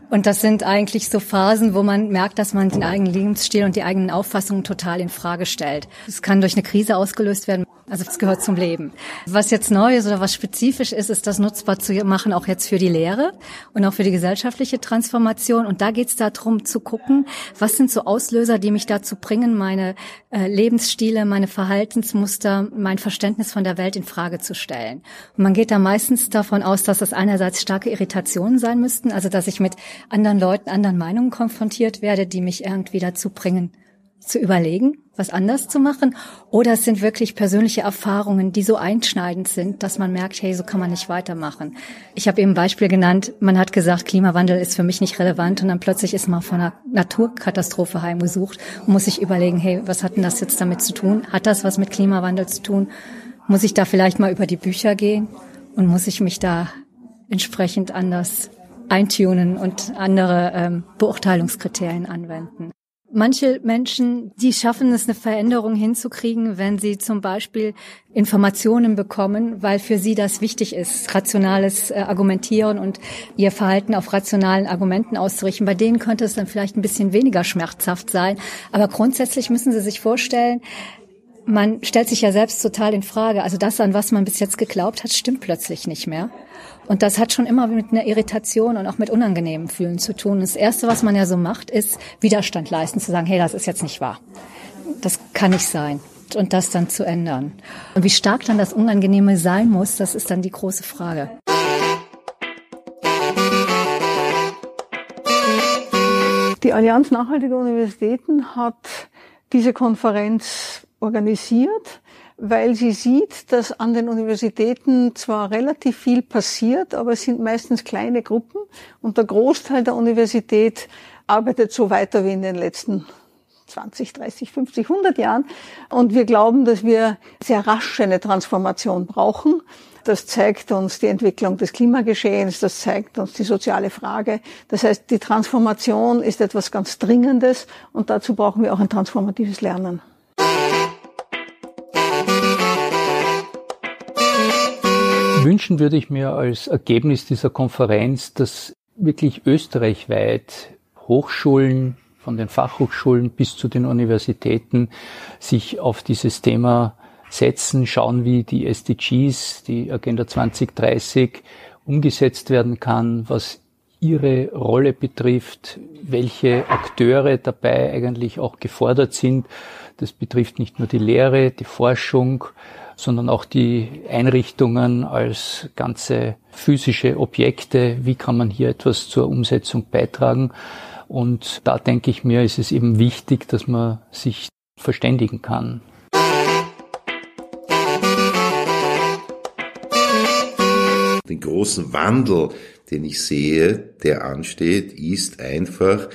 Und das sind eigentlich so Phasen, wo man merkt, dass man den eigenen Lebensstil und die eigenen Auffassungen total in Frage stellt. Es kann durch eine Krise ausgelöst werden. Also es gehört zum Leben. Was jetzt neu ist oder was spezifisch ist, ist das nutzbar zu machen, auch jetzt für die Lehre und auch für die gesellschaftliche Transformation. Und da geht es darum zu gucken, was sind so Auslöser, die mich dazu bringen, meine äh, Lebensstile, meine Verhaltensmuster, mein Verständnis von der Welt in Frage zu stellen. Und man geht da meistens davon aus, dass das einerseits starke Irritationen sein müssten, also dass ich mit anderen Leuten, anderen Meinungen konfrontiert werde, die mich irgendwie dazu bringen, zu überlegen, was anders zu machen. Oder es sind wirklich persönliche Erfahrungen, die so einschneidend sind, dass man merkt, hey, so kann man nicht weitermachen. Ich habe eben ein Beispiel genannt, man hat gesagt, Klimawandel ist für mich nicht relevant und dann plötzlich ist man von einer Naturkatastrophe heimgesucht und muss sich überlegen, hey, was hat denn das jetzt damit zu tun? Hat das was mit Klimawandel zu tun? Muss ich da vielleicht mal über die Bücher gehen und muss ich mich da entsprechend anders eintunen und andere ähm, Beurteilungskriterien anwenden. Manche Menschen, die schaffen es, eine Veränderung hinzukriegen, wenn sie zum Beispiel Informationen bekommen, weil für sie das wichtig ist, rationales äh, Argumentieren und ihr Verhalten auf rationalen Argumenten auszurichten. Bei denen könnte es dann vielleicht ein bisschen weniger schmerzhaft sein. Aber grundsätzlich müssen Sie sich vorstellen, man stellt sich ja selbst total in Frage. Also das, an was man bis jetzt geglaubt hat, stimmt plötzlich nicht mehr. Und das hat schon immer mit einer Irritation und auch mit unangenehmen Fühlen zu tun. Das Erste, was man ja so macht, ist Widerstand leisten, zu sagen, hey, das ist jetzt nicht wahr. Das kann nicht sein. Und das dann zu ändern. Und wie stark dann das Unangenehme sein muss, das ist dann die große Frage.
Die Allianz Nachhaltiger Universitäten hat diese Konferenz organisiert weil sie sieht, dass an den Universitäten zwar relativ viel passiert, aber es sind meistens kleine Gruppen und der Großteil der Universität arbeitet so weiter wie in den letzten 20, 30, 50, 100 Jahren. Und wir glauben, dass wir sehr rasch eine Transformation brauchen. Das zeigt uns die Entwicklung des Klimageschehens, das zeigt uns die soziale Frage. Das heißt, die Transformation ist etwas ganz Dringendes und dazu brauchen wir auch ein transformatives Lernen.
Wünschen würde ich mir als Ergebnis dieser Konferenz, dass wirklich österreichweit Hochschulen, von den Fachhochschulen bis zu den Universitäten sich auf dieses Thema setzen, schauen, wie die SDGs, die Agenda 2030 umgesetzt werden kann, was ihre Rolle betrifft, welche Akteure dabei eigentlich auch gefordert sind. Das betrifft nicht nur die Lehre, die Forschung, sondern auch die Einrichtungen als ganze physische Objekte. Wie kann man hier etwas zur Umsetzung beitragen? Und da denke ich mir, ist es eben wichtig, dass man sich verständigen kann.
Den großen Wandel, den ich sehe, der ansteht, ist einfach,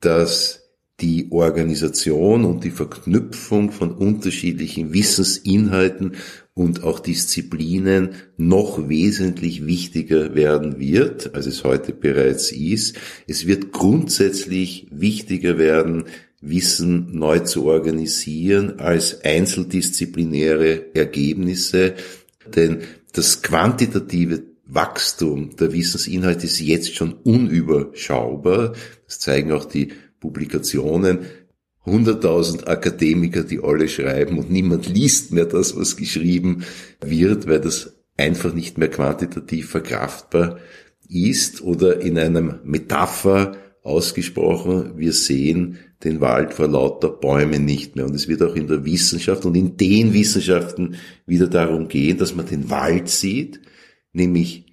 dass die Organisation und die Verknüpfung von unterschiedlichen Wissensinhalten und auch Disziplinen noch wesentlich wichtiger werden wird, als es heute bereits ist. Es wird grundsätzlich wichtiger werden, Wissen neu zu organisieren als einzeldisziplinäre Ergebnisse, denn das quantitative Wachstum der Wissensinhalte ist jetzt schon unüberschaubar. Das zeigen auch die Publikationen. 100.000 Akademiker, die alle schreiben und niemand liest mehr das, was geschrieben wird, weil das einfach nicht mehr quantitativ verkraftbar ist oder in einem Metapher ausgesprochen, wir sehen den Wald vor lauter Bäumen nicht mehr. Und es wird auch in der Wissenschaft und in den Wissenschaften wieder darum gehen, dass man den Wald sieht, nämlich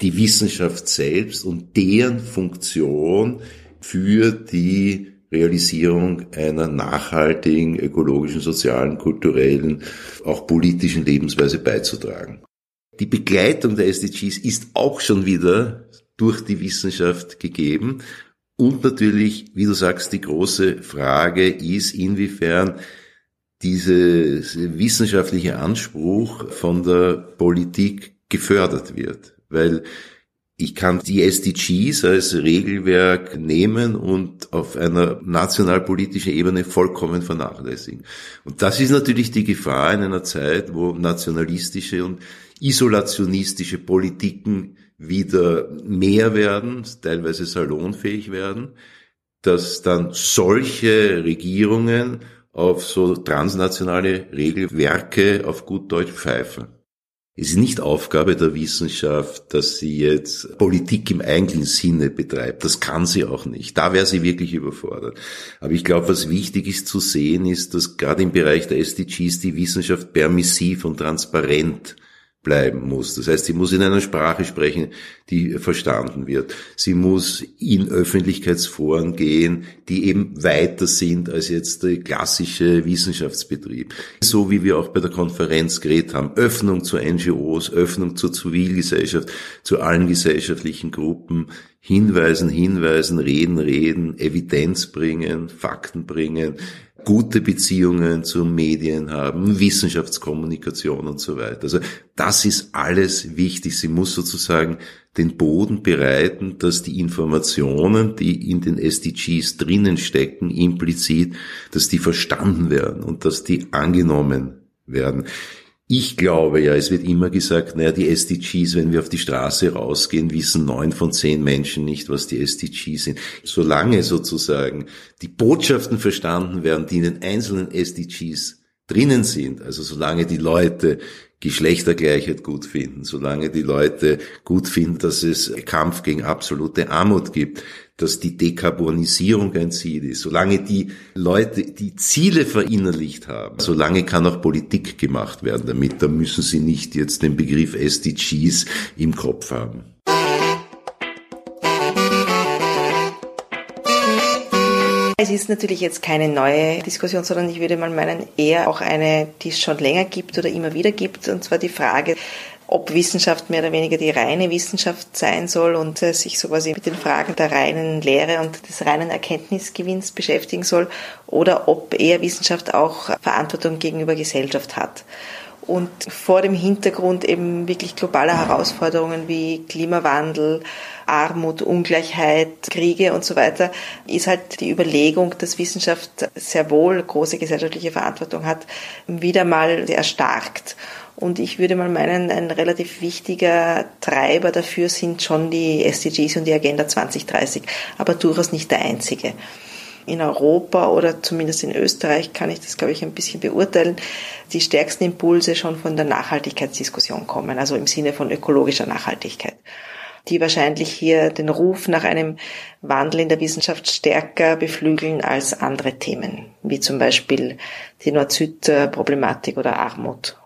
die Wissenschaft selbst und deren Funktion für die Realisierung einer nachhaltigen, ökologischen, sozialen, kulturellen, auch politischen Lebensweise beizutragen. Die Begleitung der SDGs ist auch schon wieder durch die Wissenschaft gegeben. Und natürlich, wie du sagst, die große Frage ist, inwiefern dieser wissenschaftliche Anspruch von der Politik gefördert wird. Weil ich kann die SDGs als Regelwerk nehmen und auf einer nationalpolitischen Ebene vollkommen vernachlässigen. Und das ist natürlich die Gefahr in einer Zeit, wo nationalistische und isolationistische Politiken wieder mehr werden, teilweise salonfähig werden, dass dann solche Regierungen auf so transnationale Regelwerke auf gut Deutsch pfeifen. Es ist nicht Aufgabe der Wissenschaft, dass sie jetzt Politik im eigentlichen Sinne betreibt. Das kann sie auch nicht. Da wäre sie wirklich überfordert. Aber ich glaube, was wichtig ist zu sehen, ist, dass gerade im Bereich der SDGs die Wissenschaft permissiv und transparent bleiben muss. Das heißt, sie muss in einer Sprache sprechen, die verstanden wird. Sie muss in Öffentlichkeitsforen gehen, die eben weiter sind als jetzt der klassische Wissenschaftsbetrieb. So wie wir auch bei der Konferenz geredet haben. Öffnung zu NGOs, Öffnung zur Zivilgesellschaft, zu allen gesellschaftlichen Gruppen, hinweisen, hinweisen, reden, reden, Evidenz bringen, Fakten bringen, gute Beziehungen zu Medien haben, Wissenschaftskommunikation und so weiter. Also das ist alles wichtig. Sie muss sozusagen den Boden bereiten, dass die Informationen, die in den SDGs drinnen stecken, implizit, dass die verstanden werden und dass die angenommen werden. Ich glaube ja, es wird immer gesagt, naja, die SDGs, wenn wir auf die Straße rausgehen, wissen neun von zehn Menschen nicht, was die SDGs sind. Solange sozusagen die Botschaften verstanden werden, die in den einzelnen SDGs drinnen sind, also solange die Leute Geschlechtergleichheit gut finden, solange die Leute gut finden, dass es Kampf gegen absolute Armut gibt, dass die Dekarbonisierung ein Ziel ist. Solange die Leute die Ziele verinnerlicht haben, solange kann auch Politik gemacht werden damit. Da müssen sie nicht jetzt den Begriff SDGs im Kopf haben.
Es ist natürlich jetzt keine neue Diskussion, sondern ich würde mal meinen, eher auch eine, die es schon länger gibt oder immer wieder gibt, und zwar die Frage, ob Wissenschaft mehr oder weniger die reine Wissenschaft sein soll und äh, sich so quasi mit den Fragen der reinen Lehre und des reinen Erkenntnisgewinns beschäftigen soll oder ob eher Wissenschaft auch Verantwortung gegenüber Gesellschaft hat. Und vor dem Hintergrund eben wirklich globaler Herausforderungen wie Klimawandel, Armut, Ungleichheit, Kriege und so weiter, ist halt die Überlegung, dass Wissenschaft sehr wohl große gesellschaftliche Verantwortung hat, wieder mal erstarkt. Und ich würde mal meinen, ein relativ wichtiger Treiber dafür sind schon die SDGs und die Agenda 2030, aber durchaus nicht der einzige. In Europa oder zumindest in Österreich kann ich das, glaube ich, ein bisschen beurteilen, die stärksten Impulse schon von der Nachhaltigkeitsdiskussion kommen, also im Sinne von ökologischer Nachhaltigkeit die wahrscheinlich hier den Ruf nach einem Wandel in der Wissenschaft stärker beflügeln als andere Themen, wie zum Beispiel die Nord-Süd-Problematik oder Armut.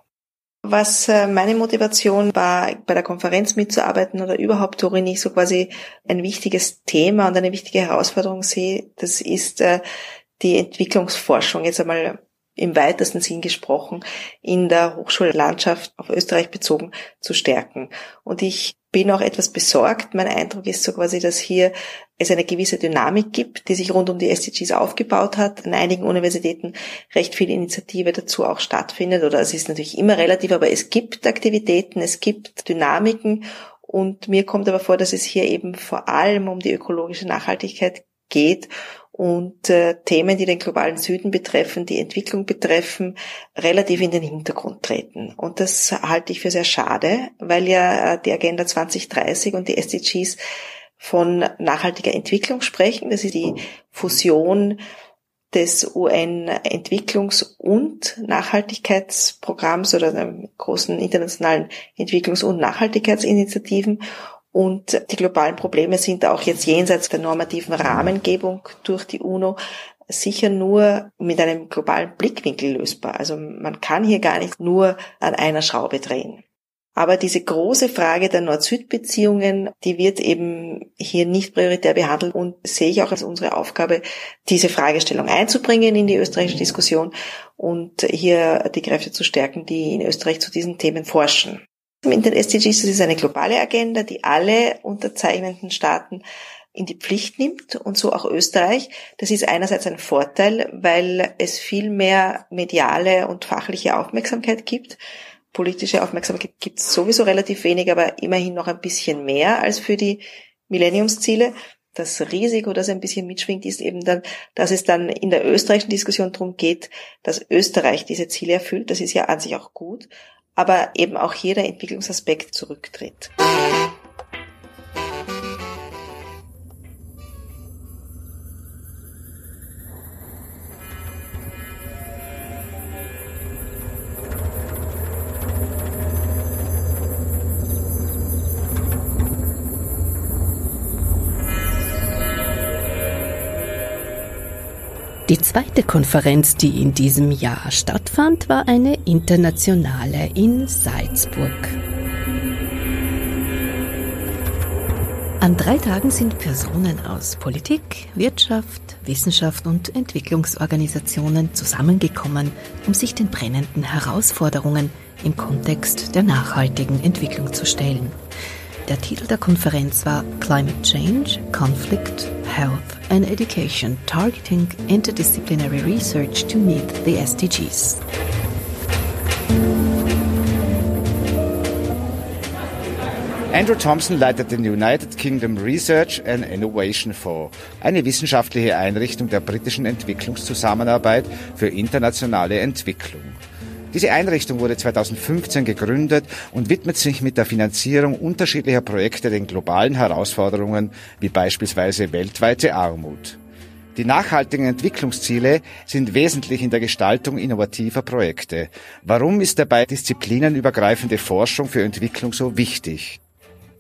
Was äh, meine Motivation war, bei der Konferenz mitzuarbeiten oder überhaupt, worin ich so quasi ein wichtiges Thema und eine wichtige Herausforderung sehe, das ist äh, die Entwicklungsforschung. Jetzt einmal im weitesten Sinn gesprochen, in der Hochschullandschaft auf Österreich bezogen zu stärken. Und ich bin auch etwas besorgt. Mein Eindruck ist so quasi, dass hier es eine gewisse Dynamik gibt, die sich rund um die SDGs aufgebaut hat. An einigen Universitäten recht viel Initiative dazu auch stattfindet. Oder es ist natürlich immer relativ, aber es gibt Aktivitäten, es gibt Dynamiken. Und mir kommt aber vor, dass es hier eben vor allem um die ökologische Nachhaltigkeit geht und äh, Themen, die den globalen Süden betreffen, die Entwicklung betreffen, relativ in den Hintergrund treten. Und das halte ich für sehr schade, weil ja äh, die Agenda 2030 und die SDGs von nachhaltiger Entwicklung sprechen. Das ist die Fusion des UN-Entwicklungs- und Nachhaltigkeitsprogramms oder der großen internationalen Entwicklungs- und Nachhaltigkeitsinitiativen. Und die globalen Probleme sind auch jetzt jenseits der normativen Rahmengebung durch die UNO sicher nur mit einem globalen Blickwinkel lösbar. Also man kann hier gar nicht nur an einer Schraube drehen. Aber diese große Frage der Nord-Süd-Beziehungen, die wird eben hier nicht prioritär behandelt und sehe ich auch als unsere Aufgabe, diese Fragestellung einzubringen in die österreichische Diskussion und hier die Kräfte zu stärken, die in Österreich zu diesen Themen forschen. In den SDGs das ist eine globale Agenda, die alle unterzeichnenden Staaten in die Pflicht nimmt und so auch Österreich. Das ist einerseits ein Vorteil, weil es viel mehr mediale und fachliche Aufmerksamkeit gibt. Politische Aufmerksamkeit gibt es sowieso relativ wenig, aber immerhin noch ein bisschen mehr als für die Millenniumsziele. Das Risiko, das ein bisschen mitschwingt, ist eben dann, dass es dann in der österreichischen Diskussion darum geht, dass Österreich diese Ziele erfüllt. Das ist ja an sich auch gut aber eben auch hier der Entwicklungsaspekt zurücktritt.
Zweite Konferenz, die in diesem Jahr stattfand, war eine internationale in Salzburg. An drei Tagen sind Personen aus Politik, Wirtschaft, Wissenschaft und Entwicklungsorganisationen zusammengekommen, um sich den brennenden Herausforderungen im Kontext der nachhaltigen Entwicklung zu stellen. Der Titel der Konferenz war Climate Change, Conflict, Health and Education, Targeting Interdisciplinary Research to Meet the SDGs.
Andrew Thompson leitet den United Kingdom Research and Innovation Fonds, eine wissenschaftliche Einrichtung der britischen Entwicklungszusammenarbeit für internationale Entwicklung. Diese Einrichtung wurde 2015 gegründet und widmet sich mit der Finanzierung unterschiedlicher Projekte den globalen Herausforderungen wie beispielsweise weltweite Armut. Die nachhaltigen Entwicklungsziele sind wesentlich in der Gestaltung innovativer Projekte. Warum ist dabei disziplinenübergreifende Forschung für Entwicklung so wichtig?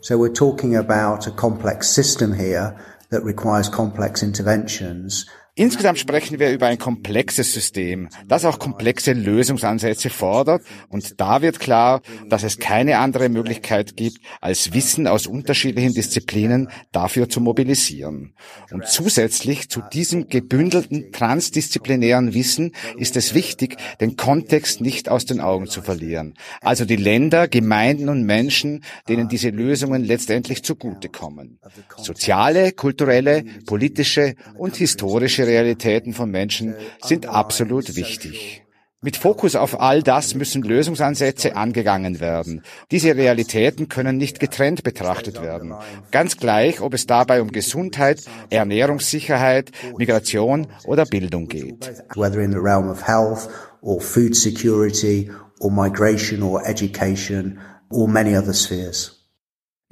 So we're talking about a complex system here that requires complex interventions
Insgesamt sprechen wir über ein komplexes System, das auch komplexe Lösungsansätze fordert und da wird klar, dass es keine andere Möglichkeit gibt, als Wissen aus unterschiedlichen Disziplinen dafür zu mobilisieren. Und zusätzlich zu diesem gebündelten transdisziplinären Wissen ist es wichtig, den Kontext nicht aus den Augen zu verlieren. Also die Länder, Gemeinden und Menschen, denen diese Lösungen letztendlich zugutekommen. Soziale, kulturelle, politische und historische politische Realitäten von Menschen sind absolut wichtig. Mit Fokus auf all das müssen Lösungsansätze angegangen werden. Diese Realitäten können nicht getrennt betrachtet werden. Ganz gleich, ob es dabei um Gesundheit, Ernährungssicherheit, Migration oder Bildung geht.
or food security or migration or education or many other spheres.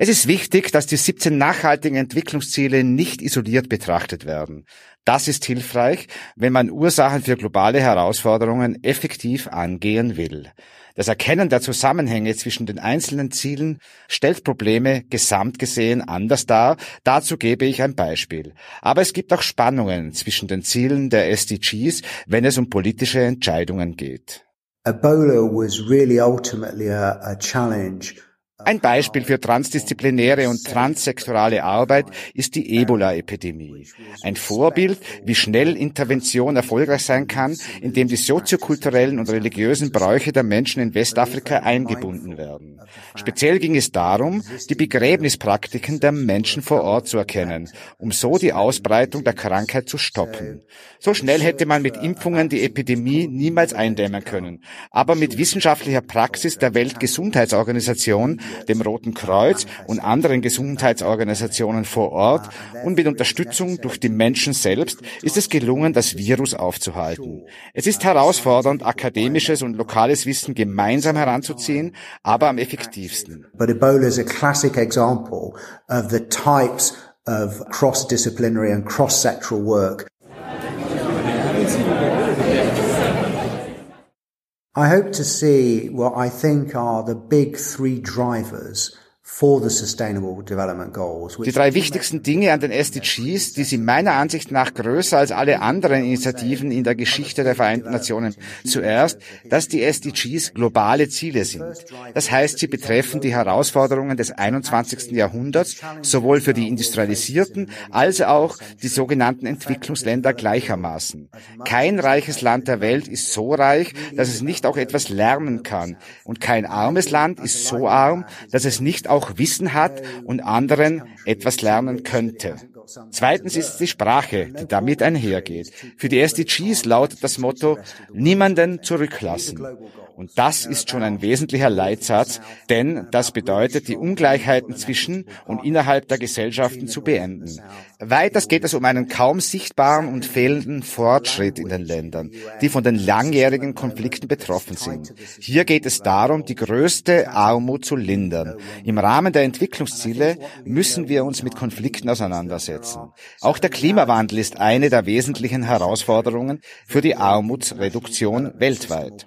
Es ist wichtig, dass die 17 nachhaltigen Entwicklungsziele nicht isoliert betrachtet werden. Das ist hilfreich, wenn man Ursachen für globale Herausforderungen effektiv angehen will. Das Erkennen der Zusammenhänge zwischen den einzelnen Zielen stellt Probleme gesamt gesehen anders dar. Dazu gebe ich ein Beispiel. Aber es gibt auch Spannungen zwischen den Zielen der SDGs, wenn es um politische Entscheidungen geht.
Ebola was really ultimately a, a challenge
ein Beispiel für transdisziplinäre und transsektorale Arbeit ist die Ebola-Epidemie. Ein Vorbild, wie schnell Intervention erfolgreich sein kann, indem die soziokulturellen und religiösen Bräuche der Menschen in Westafrika eingebunden werden. Speziell ging es darum, die Begräbnispraktiken der Menschen vor Ort zu erkennen, um so die Ausbreitung der Krankheit zu stoppen. So schnell hätte man mit Impfungen die Epidemie niemals eindämmen können. Aber mit wissenschaftlicher Praxis der Weltgesundheitsorganisation dem Roten Kreuz und anderen Gesundheitsorganisationen vor Ort und mit Unterstützung durch die Menschen selbst ist es gelungen, das Virus aufzuhalten. Es ist herausfordernd, akademisches und lokales Wissen gemeinsam heranzuziehen, aber am effektivsten.
Of cross-disciplinary and cross-sectoral work I hope to see what I think are the big three drivers
Die drei wichtigsten Dinge an den SDGs, die sind meiner Ansicht nach größer als alle anderen Initiativen in der Geschichte der Vereinten Nationen. Zuerst, dass die SDGs globale Ziele sind. Das heißt, sie betreffen die Herausforderungen des 21. Jahrhunderts, sowohl für die industrialisierten als auch die sogenannten Entwicklungsländer gleichermaßen. Kein reiches Land der Welt ist so reich, dass es nicht auch etwas lernen kann. Und kein armes Land ist so arm, dass es nicht auch Wissen hat und anderen etwas lernen könnte. Zweitens ist die Sprache, die damit einhergeht. Für die SDGs lautet das Motto, niemanden zurücklassen. Und das ist schon ein wesentlicher Leitsatz, denn das bedeutet, die Ungleichheiten zwischen und innerhalb der Gesellschaften zu beenden. Weiters geht es um einen kaum sichtbaren und fehlenden Fortschritt in den Ländern, die von den langjährigen Konflikten betroffen sind. Hier geht es darum, die größte Armut zu lindern. Im Rahmen der Entwicklungsziele müssen wir uns mit Konflikten auseinandersetzen. Auch der Klimawandel ist eine der wesentlichen Herausforderungen für die Armutsreduktion weltweit.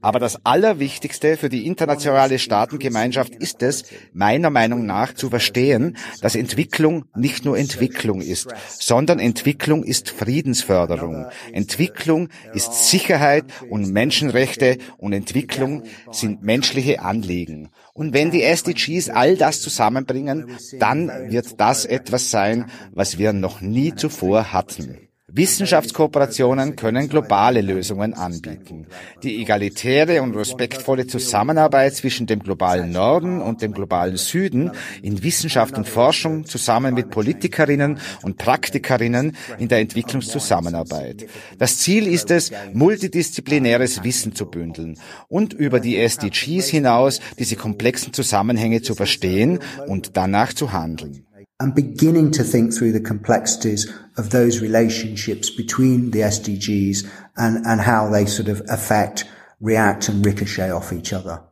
Aber das Allerwichtigste für die internationale Staatengemeinschaft ist es, meiner Meinung nach, zu verstehen, dass Entwicklung nicht nur Entwicklung ist, sondern Entwicklung ist Friedensförderung. Entwicklung ist Sicherheit und Menschenrechte und Entwicklung sind menschliche Anliegen. Und wenn die SDGs all das zusammenbringen, dann wird das etwas sein, was wir noch nie zuvor hatten. Wissenschaftskooperationen können globale Lösungen anbieten. Die egalitäre und respektvolle Zusammenarbeit zwischen dem globalen Norden und dem globalen Süden in Wissenschaft und Forschung zusammen mit Politikerinnen und Praktikerinnen in der Entwicklungszusammenarbeit. Das Ziel ist es, multidisziplinäres Wissen zu bündeln und über die SDGs hinaus diese komplexen Zusammenhänge zu verstehen und danach zu handeln.
And beginning to think through the complexities of those relationships between the SDGs and, and how they sort of affect, react and ricochet off each other.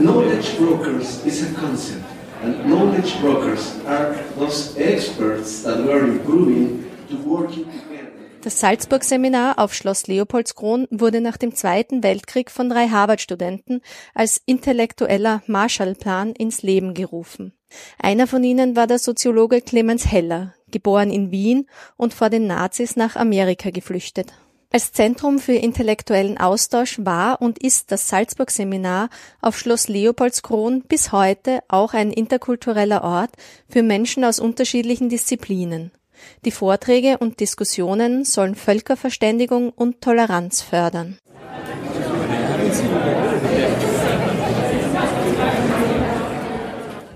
Knowledge brokers is a concept and knowledge brokers are those experts that were improving to working together.
Das Salzburg-Seminar auf Schloss Leopoldskron wurde nach dem Zweiten Weltkrieg von drei Harvard-Studenten als intellektueller Marshallplan ins Leben gerufen. Einer von ihnen war der Soziologe Clemens Heller, geboren in Wien und vor den Nazis nach Amerika geflüchtet. Als Zentrum für intellektuellen Austausch war und ist das Salzburg-Seminar auf Schloss Leopoldskron bis heute auch ein interkultureller Ort für Menschen aus unterschiedlichen Disziplinen. Die Vorträge und Diskussionen sollen Völkerverständigung und Toleranz fördern.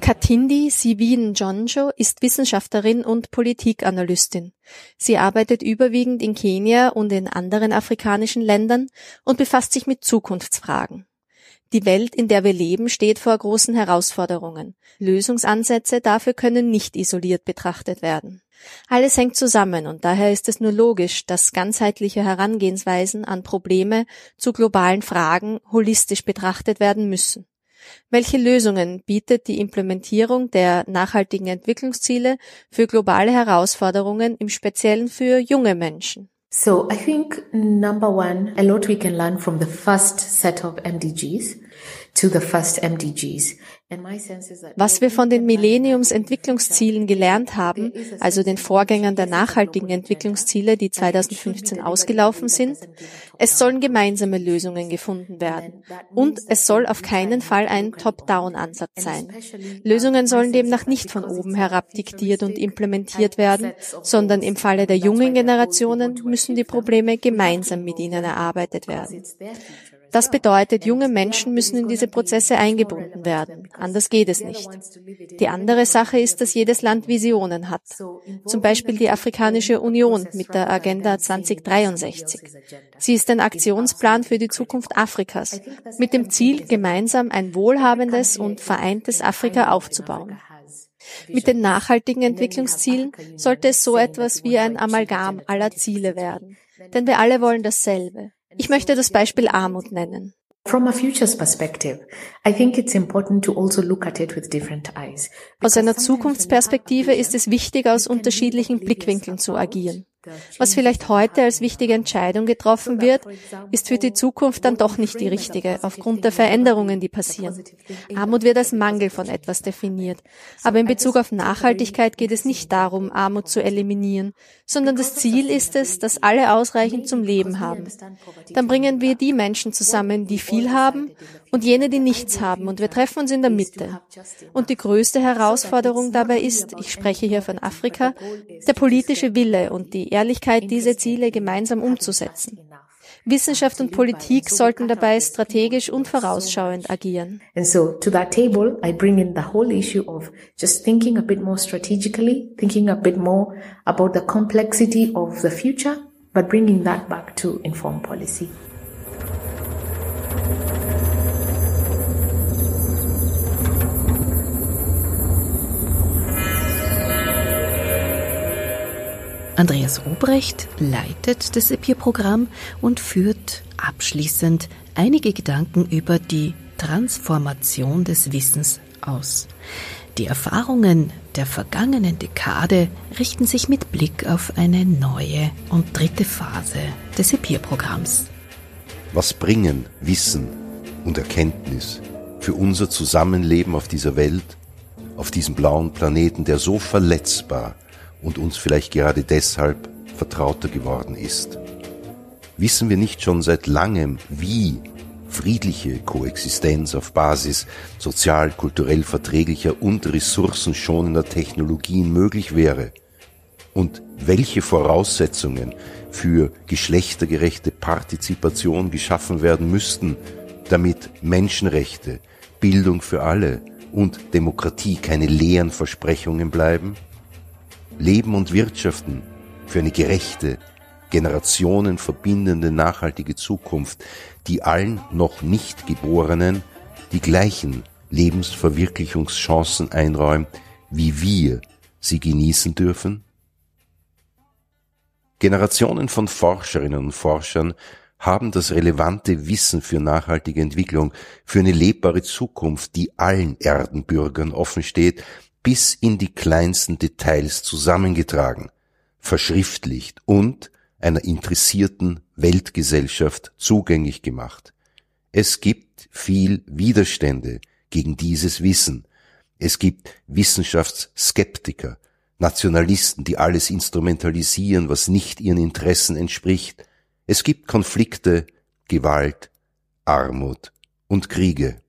Katindi Sivin Jonjo ist Wissenschaftlerin und Politikanalystin. Sie arbeitet überwiegend in Kenia und in anderen afrikanischen Ländern und befasst sich mit Zukunftsfragen. Die Welt, in der wir leben, steht vor großen Herausforderungen. Lösungsansätze dafür können nicht isoliert betrachtet werden. Alles hängt zusammen und daher ist es nur logisch, dass ganzheitliche Herangehensweisen an Probleme zu globalen Fragen holistisch betrachtet werden müssen. Welche Lösungen bietet die Implementierung der nachhaltigen Entwicklungsziele für globale Herausforderungen, im Speziellen für junge Menschen?
So I think number one, a lot we can learn from the first set of MDGs
Was wir von den Millenniums-Entwicklungszielen gelernt haben, also den Vorgängern der nachhaltigen Entwicklungsziele, die 2015 ausgelaufen sind, es sollen gemeinsame Lösungen gefunden werden. Und es soll auf keinen Fall ein Top-Down-Ansatz sein. Lösungen sollen demnach nicht von oben herab diktiert und implementiert werden, sondern im Falle der jungen Generationen müssen die Probleme gemeinsam mit ihnen erarbeitet werden. Das bedeutet, junge Menschen müssen in diese Prozesse eingebunden werden. Anders geht es nicht. Die andere Sache ist, dass jedes Land Visionen hat. Zum Beispiel die Afrikanische Union mit der Agenda 2063. Sie ist ein Aktionsplan für die Zukunft Afrikas mit dem Ziel, gemeinsam ein wohlhabendes und vereintes Afrika aufzubauen. Mit den nachhaltigen Entwicklungszielen sollte es so etwas wie ein Amalgam aller Ziele werden. Denn wir alle wollen dasselbe. Ich möchte das Beispiel Armut nennen.
Also.
Aus einer Zukunftsperspektive ist es wichtig, aus unterschiedlichen Blickwinkeln zu agieren. Was vielleicht heute als wichtige Entscheidung getroffen wird, ist für die Zukunft dann doch nicht die richtige, aufgrund der Veränderungen, die passieren. Armut wird als Mangel von etwas definiert. Aber in Bezug auf Nachhaltigkeit geht es nicht darum, Armut zu eliminieren, sondern das Ziel ist es, dass alle ausreichend zum Leben haben. Dann bringen wir die Menschen zusammen, die viel haben und jene, die nichts haben, und wir treffen uns in der Mitte. Und die größte Herausforderung dabei ist, ich spreche hier von Afrika, der politische Wille und die Ehrlichkeit, diese Ziele gemeinsam umzusetzen. Wissenschaft und Politik sollten dabei strategisch und vorausschauend agieren.
And so to that table, I bring in the whole issue of just thinking a bit more strategically, thinking a bit more about the complexity of the future, but bringing that back to informed policy. Andreas Obrecht leitet das EPIR-Programm und führt abschließend einige Gedanken über die Transformation des Wissens aus. Die Erfahrungen der vergangenen Dekade richten sich mit Blick auf eine neue und dritte Phase des EPIR-Programms.
Was bringen Wissen und Erkenntnis für unser Zusammenleben auf dieser Welt, auf diesem blauen Planeten, der so verletzbar und uns vielleicht gerade deshalb vertrauter geworden ist. Wissen wir nicht schon seit langem, wie friedliche Koexistenz auf Basis sozial, kulturell verträglicher und ressourcenschonender Technologien möglich wäre? Und welche Voraussetzungen für geschlechtergerechte Partizipation geschaffen werden müssten, damit Menschenrechte, Bildung für alle und Demokratie keine leeren Versprechungen bleiben? Leben und Wirtschaften für eine gerechte, Generationen verbindende nachhaltige Zukunft, die allen noch nicht Geborenen die gleichen Lebensverwirklichungschancen einräumt, wie wir sie genießen dürfen? Generationen von Forscherinnen und Forschern haben das relevante Wissen für nachhaltige Entwicklung, für eine lebbare Zukunft, die allen Erdenbürgern offen steht, bis in die kleinsten Details zusammengetragen, verschriftlicht und einer interessierten Weltgesellschaft zugänglich gemacht. Es gibt viel Widerstände gegen dieses Wissen. Es gibt Wissenschaftsskeptiker, Nationalisten, die alles instrumentalisieren, was nicht ihren Interessen entspricht. Es gibt Konflikte, Gewalt, Armut und Kriege.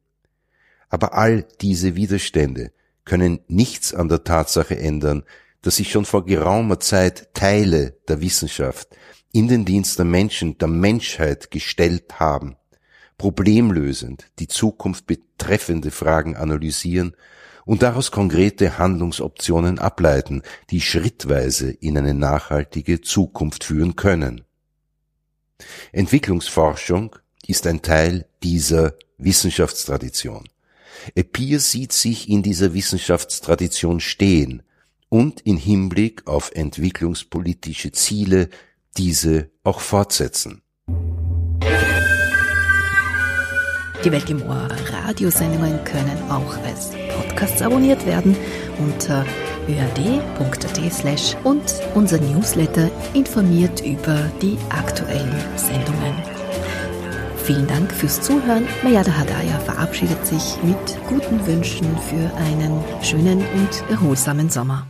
Aber all diese Widerstände können nichts an der Tatsache ändern, dass sich schon vor geraumer Zeit Teile der Wissenschaft in den Dienst der Menschen, der Menschheit gestellt haben, problemlösend die Zukunft betreffende Fragen analysieren und daraus konkrete Handlungsoptionen ableiten, die schrittweise in eine nachhaltige Zukunft führen können. Entwicklungsforschung ist ein Teil dieser Wissenschaftstradition. Epir sieht sich in dieser Wissenschaftstradition stehen und in Hinblick auf entwicklungspolitische Ziele diese auch fortsetzen.
Die Welt im Ohr Radiosendungen können auch als Podcasts abonniert werden unter slash und unser Newsletter informiert über die aktuellen Sendungen. Vielen Dank fürs Zuhören. Mayada Hadaya verabschiedet sich mit guten Wünschen für einen schönen und erholsamen Sommer.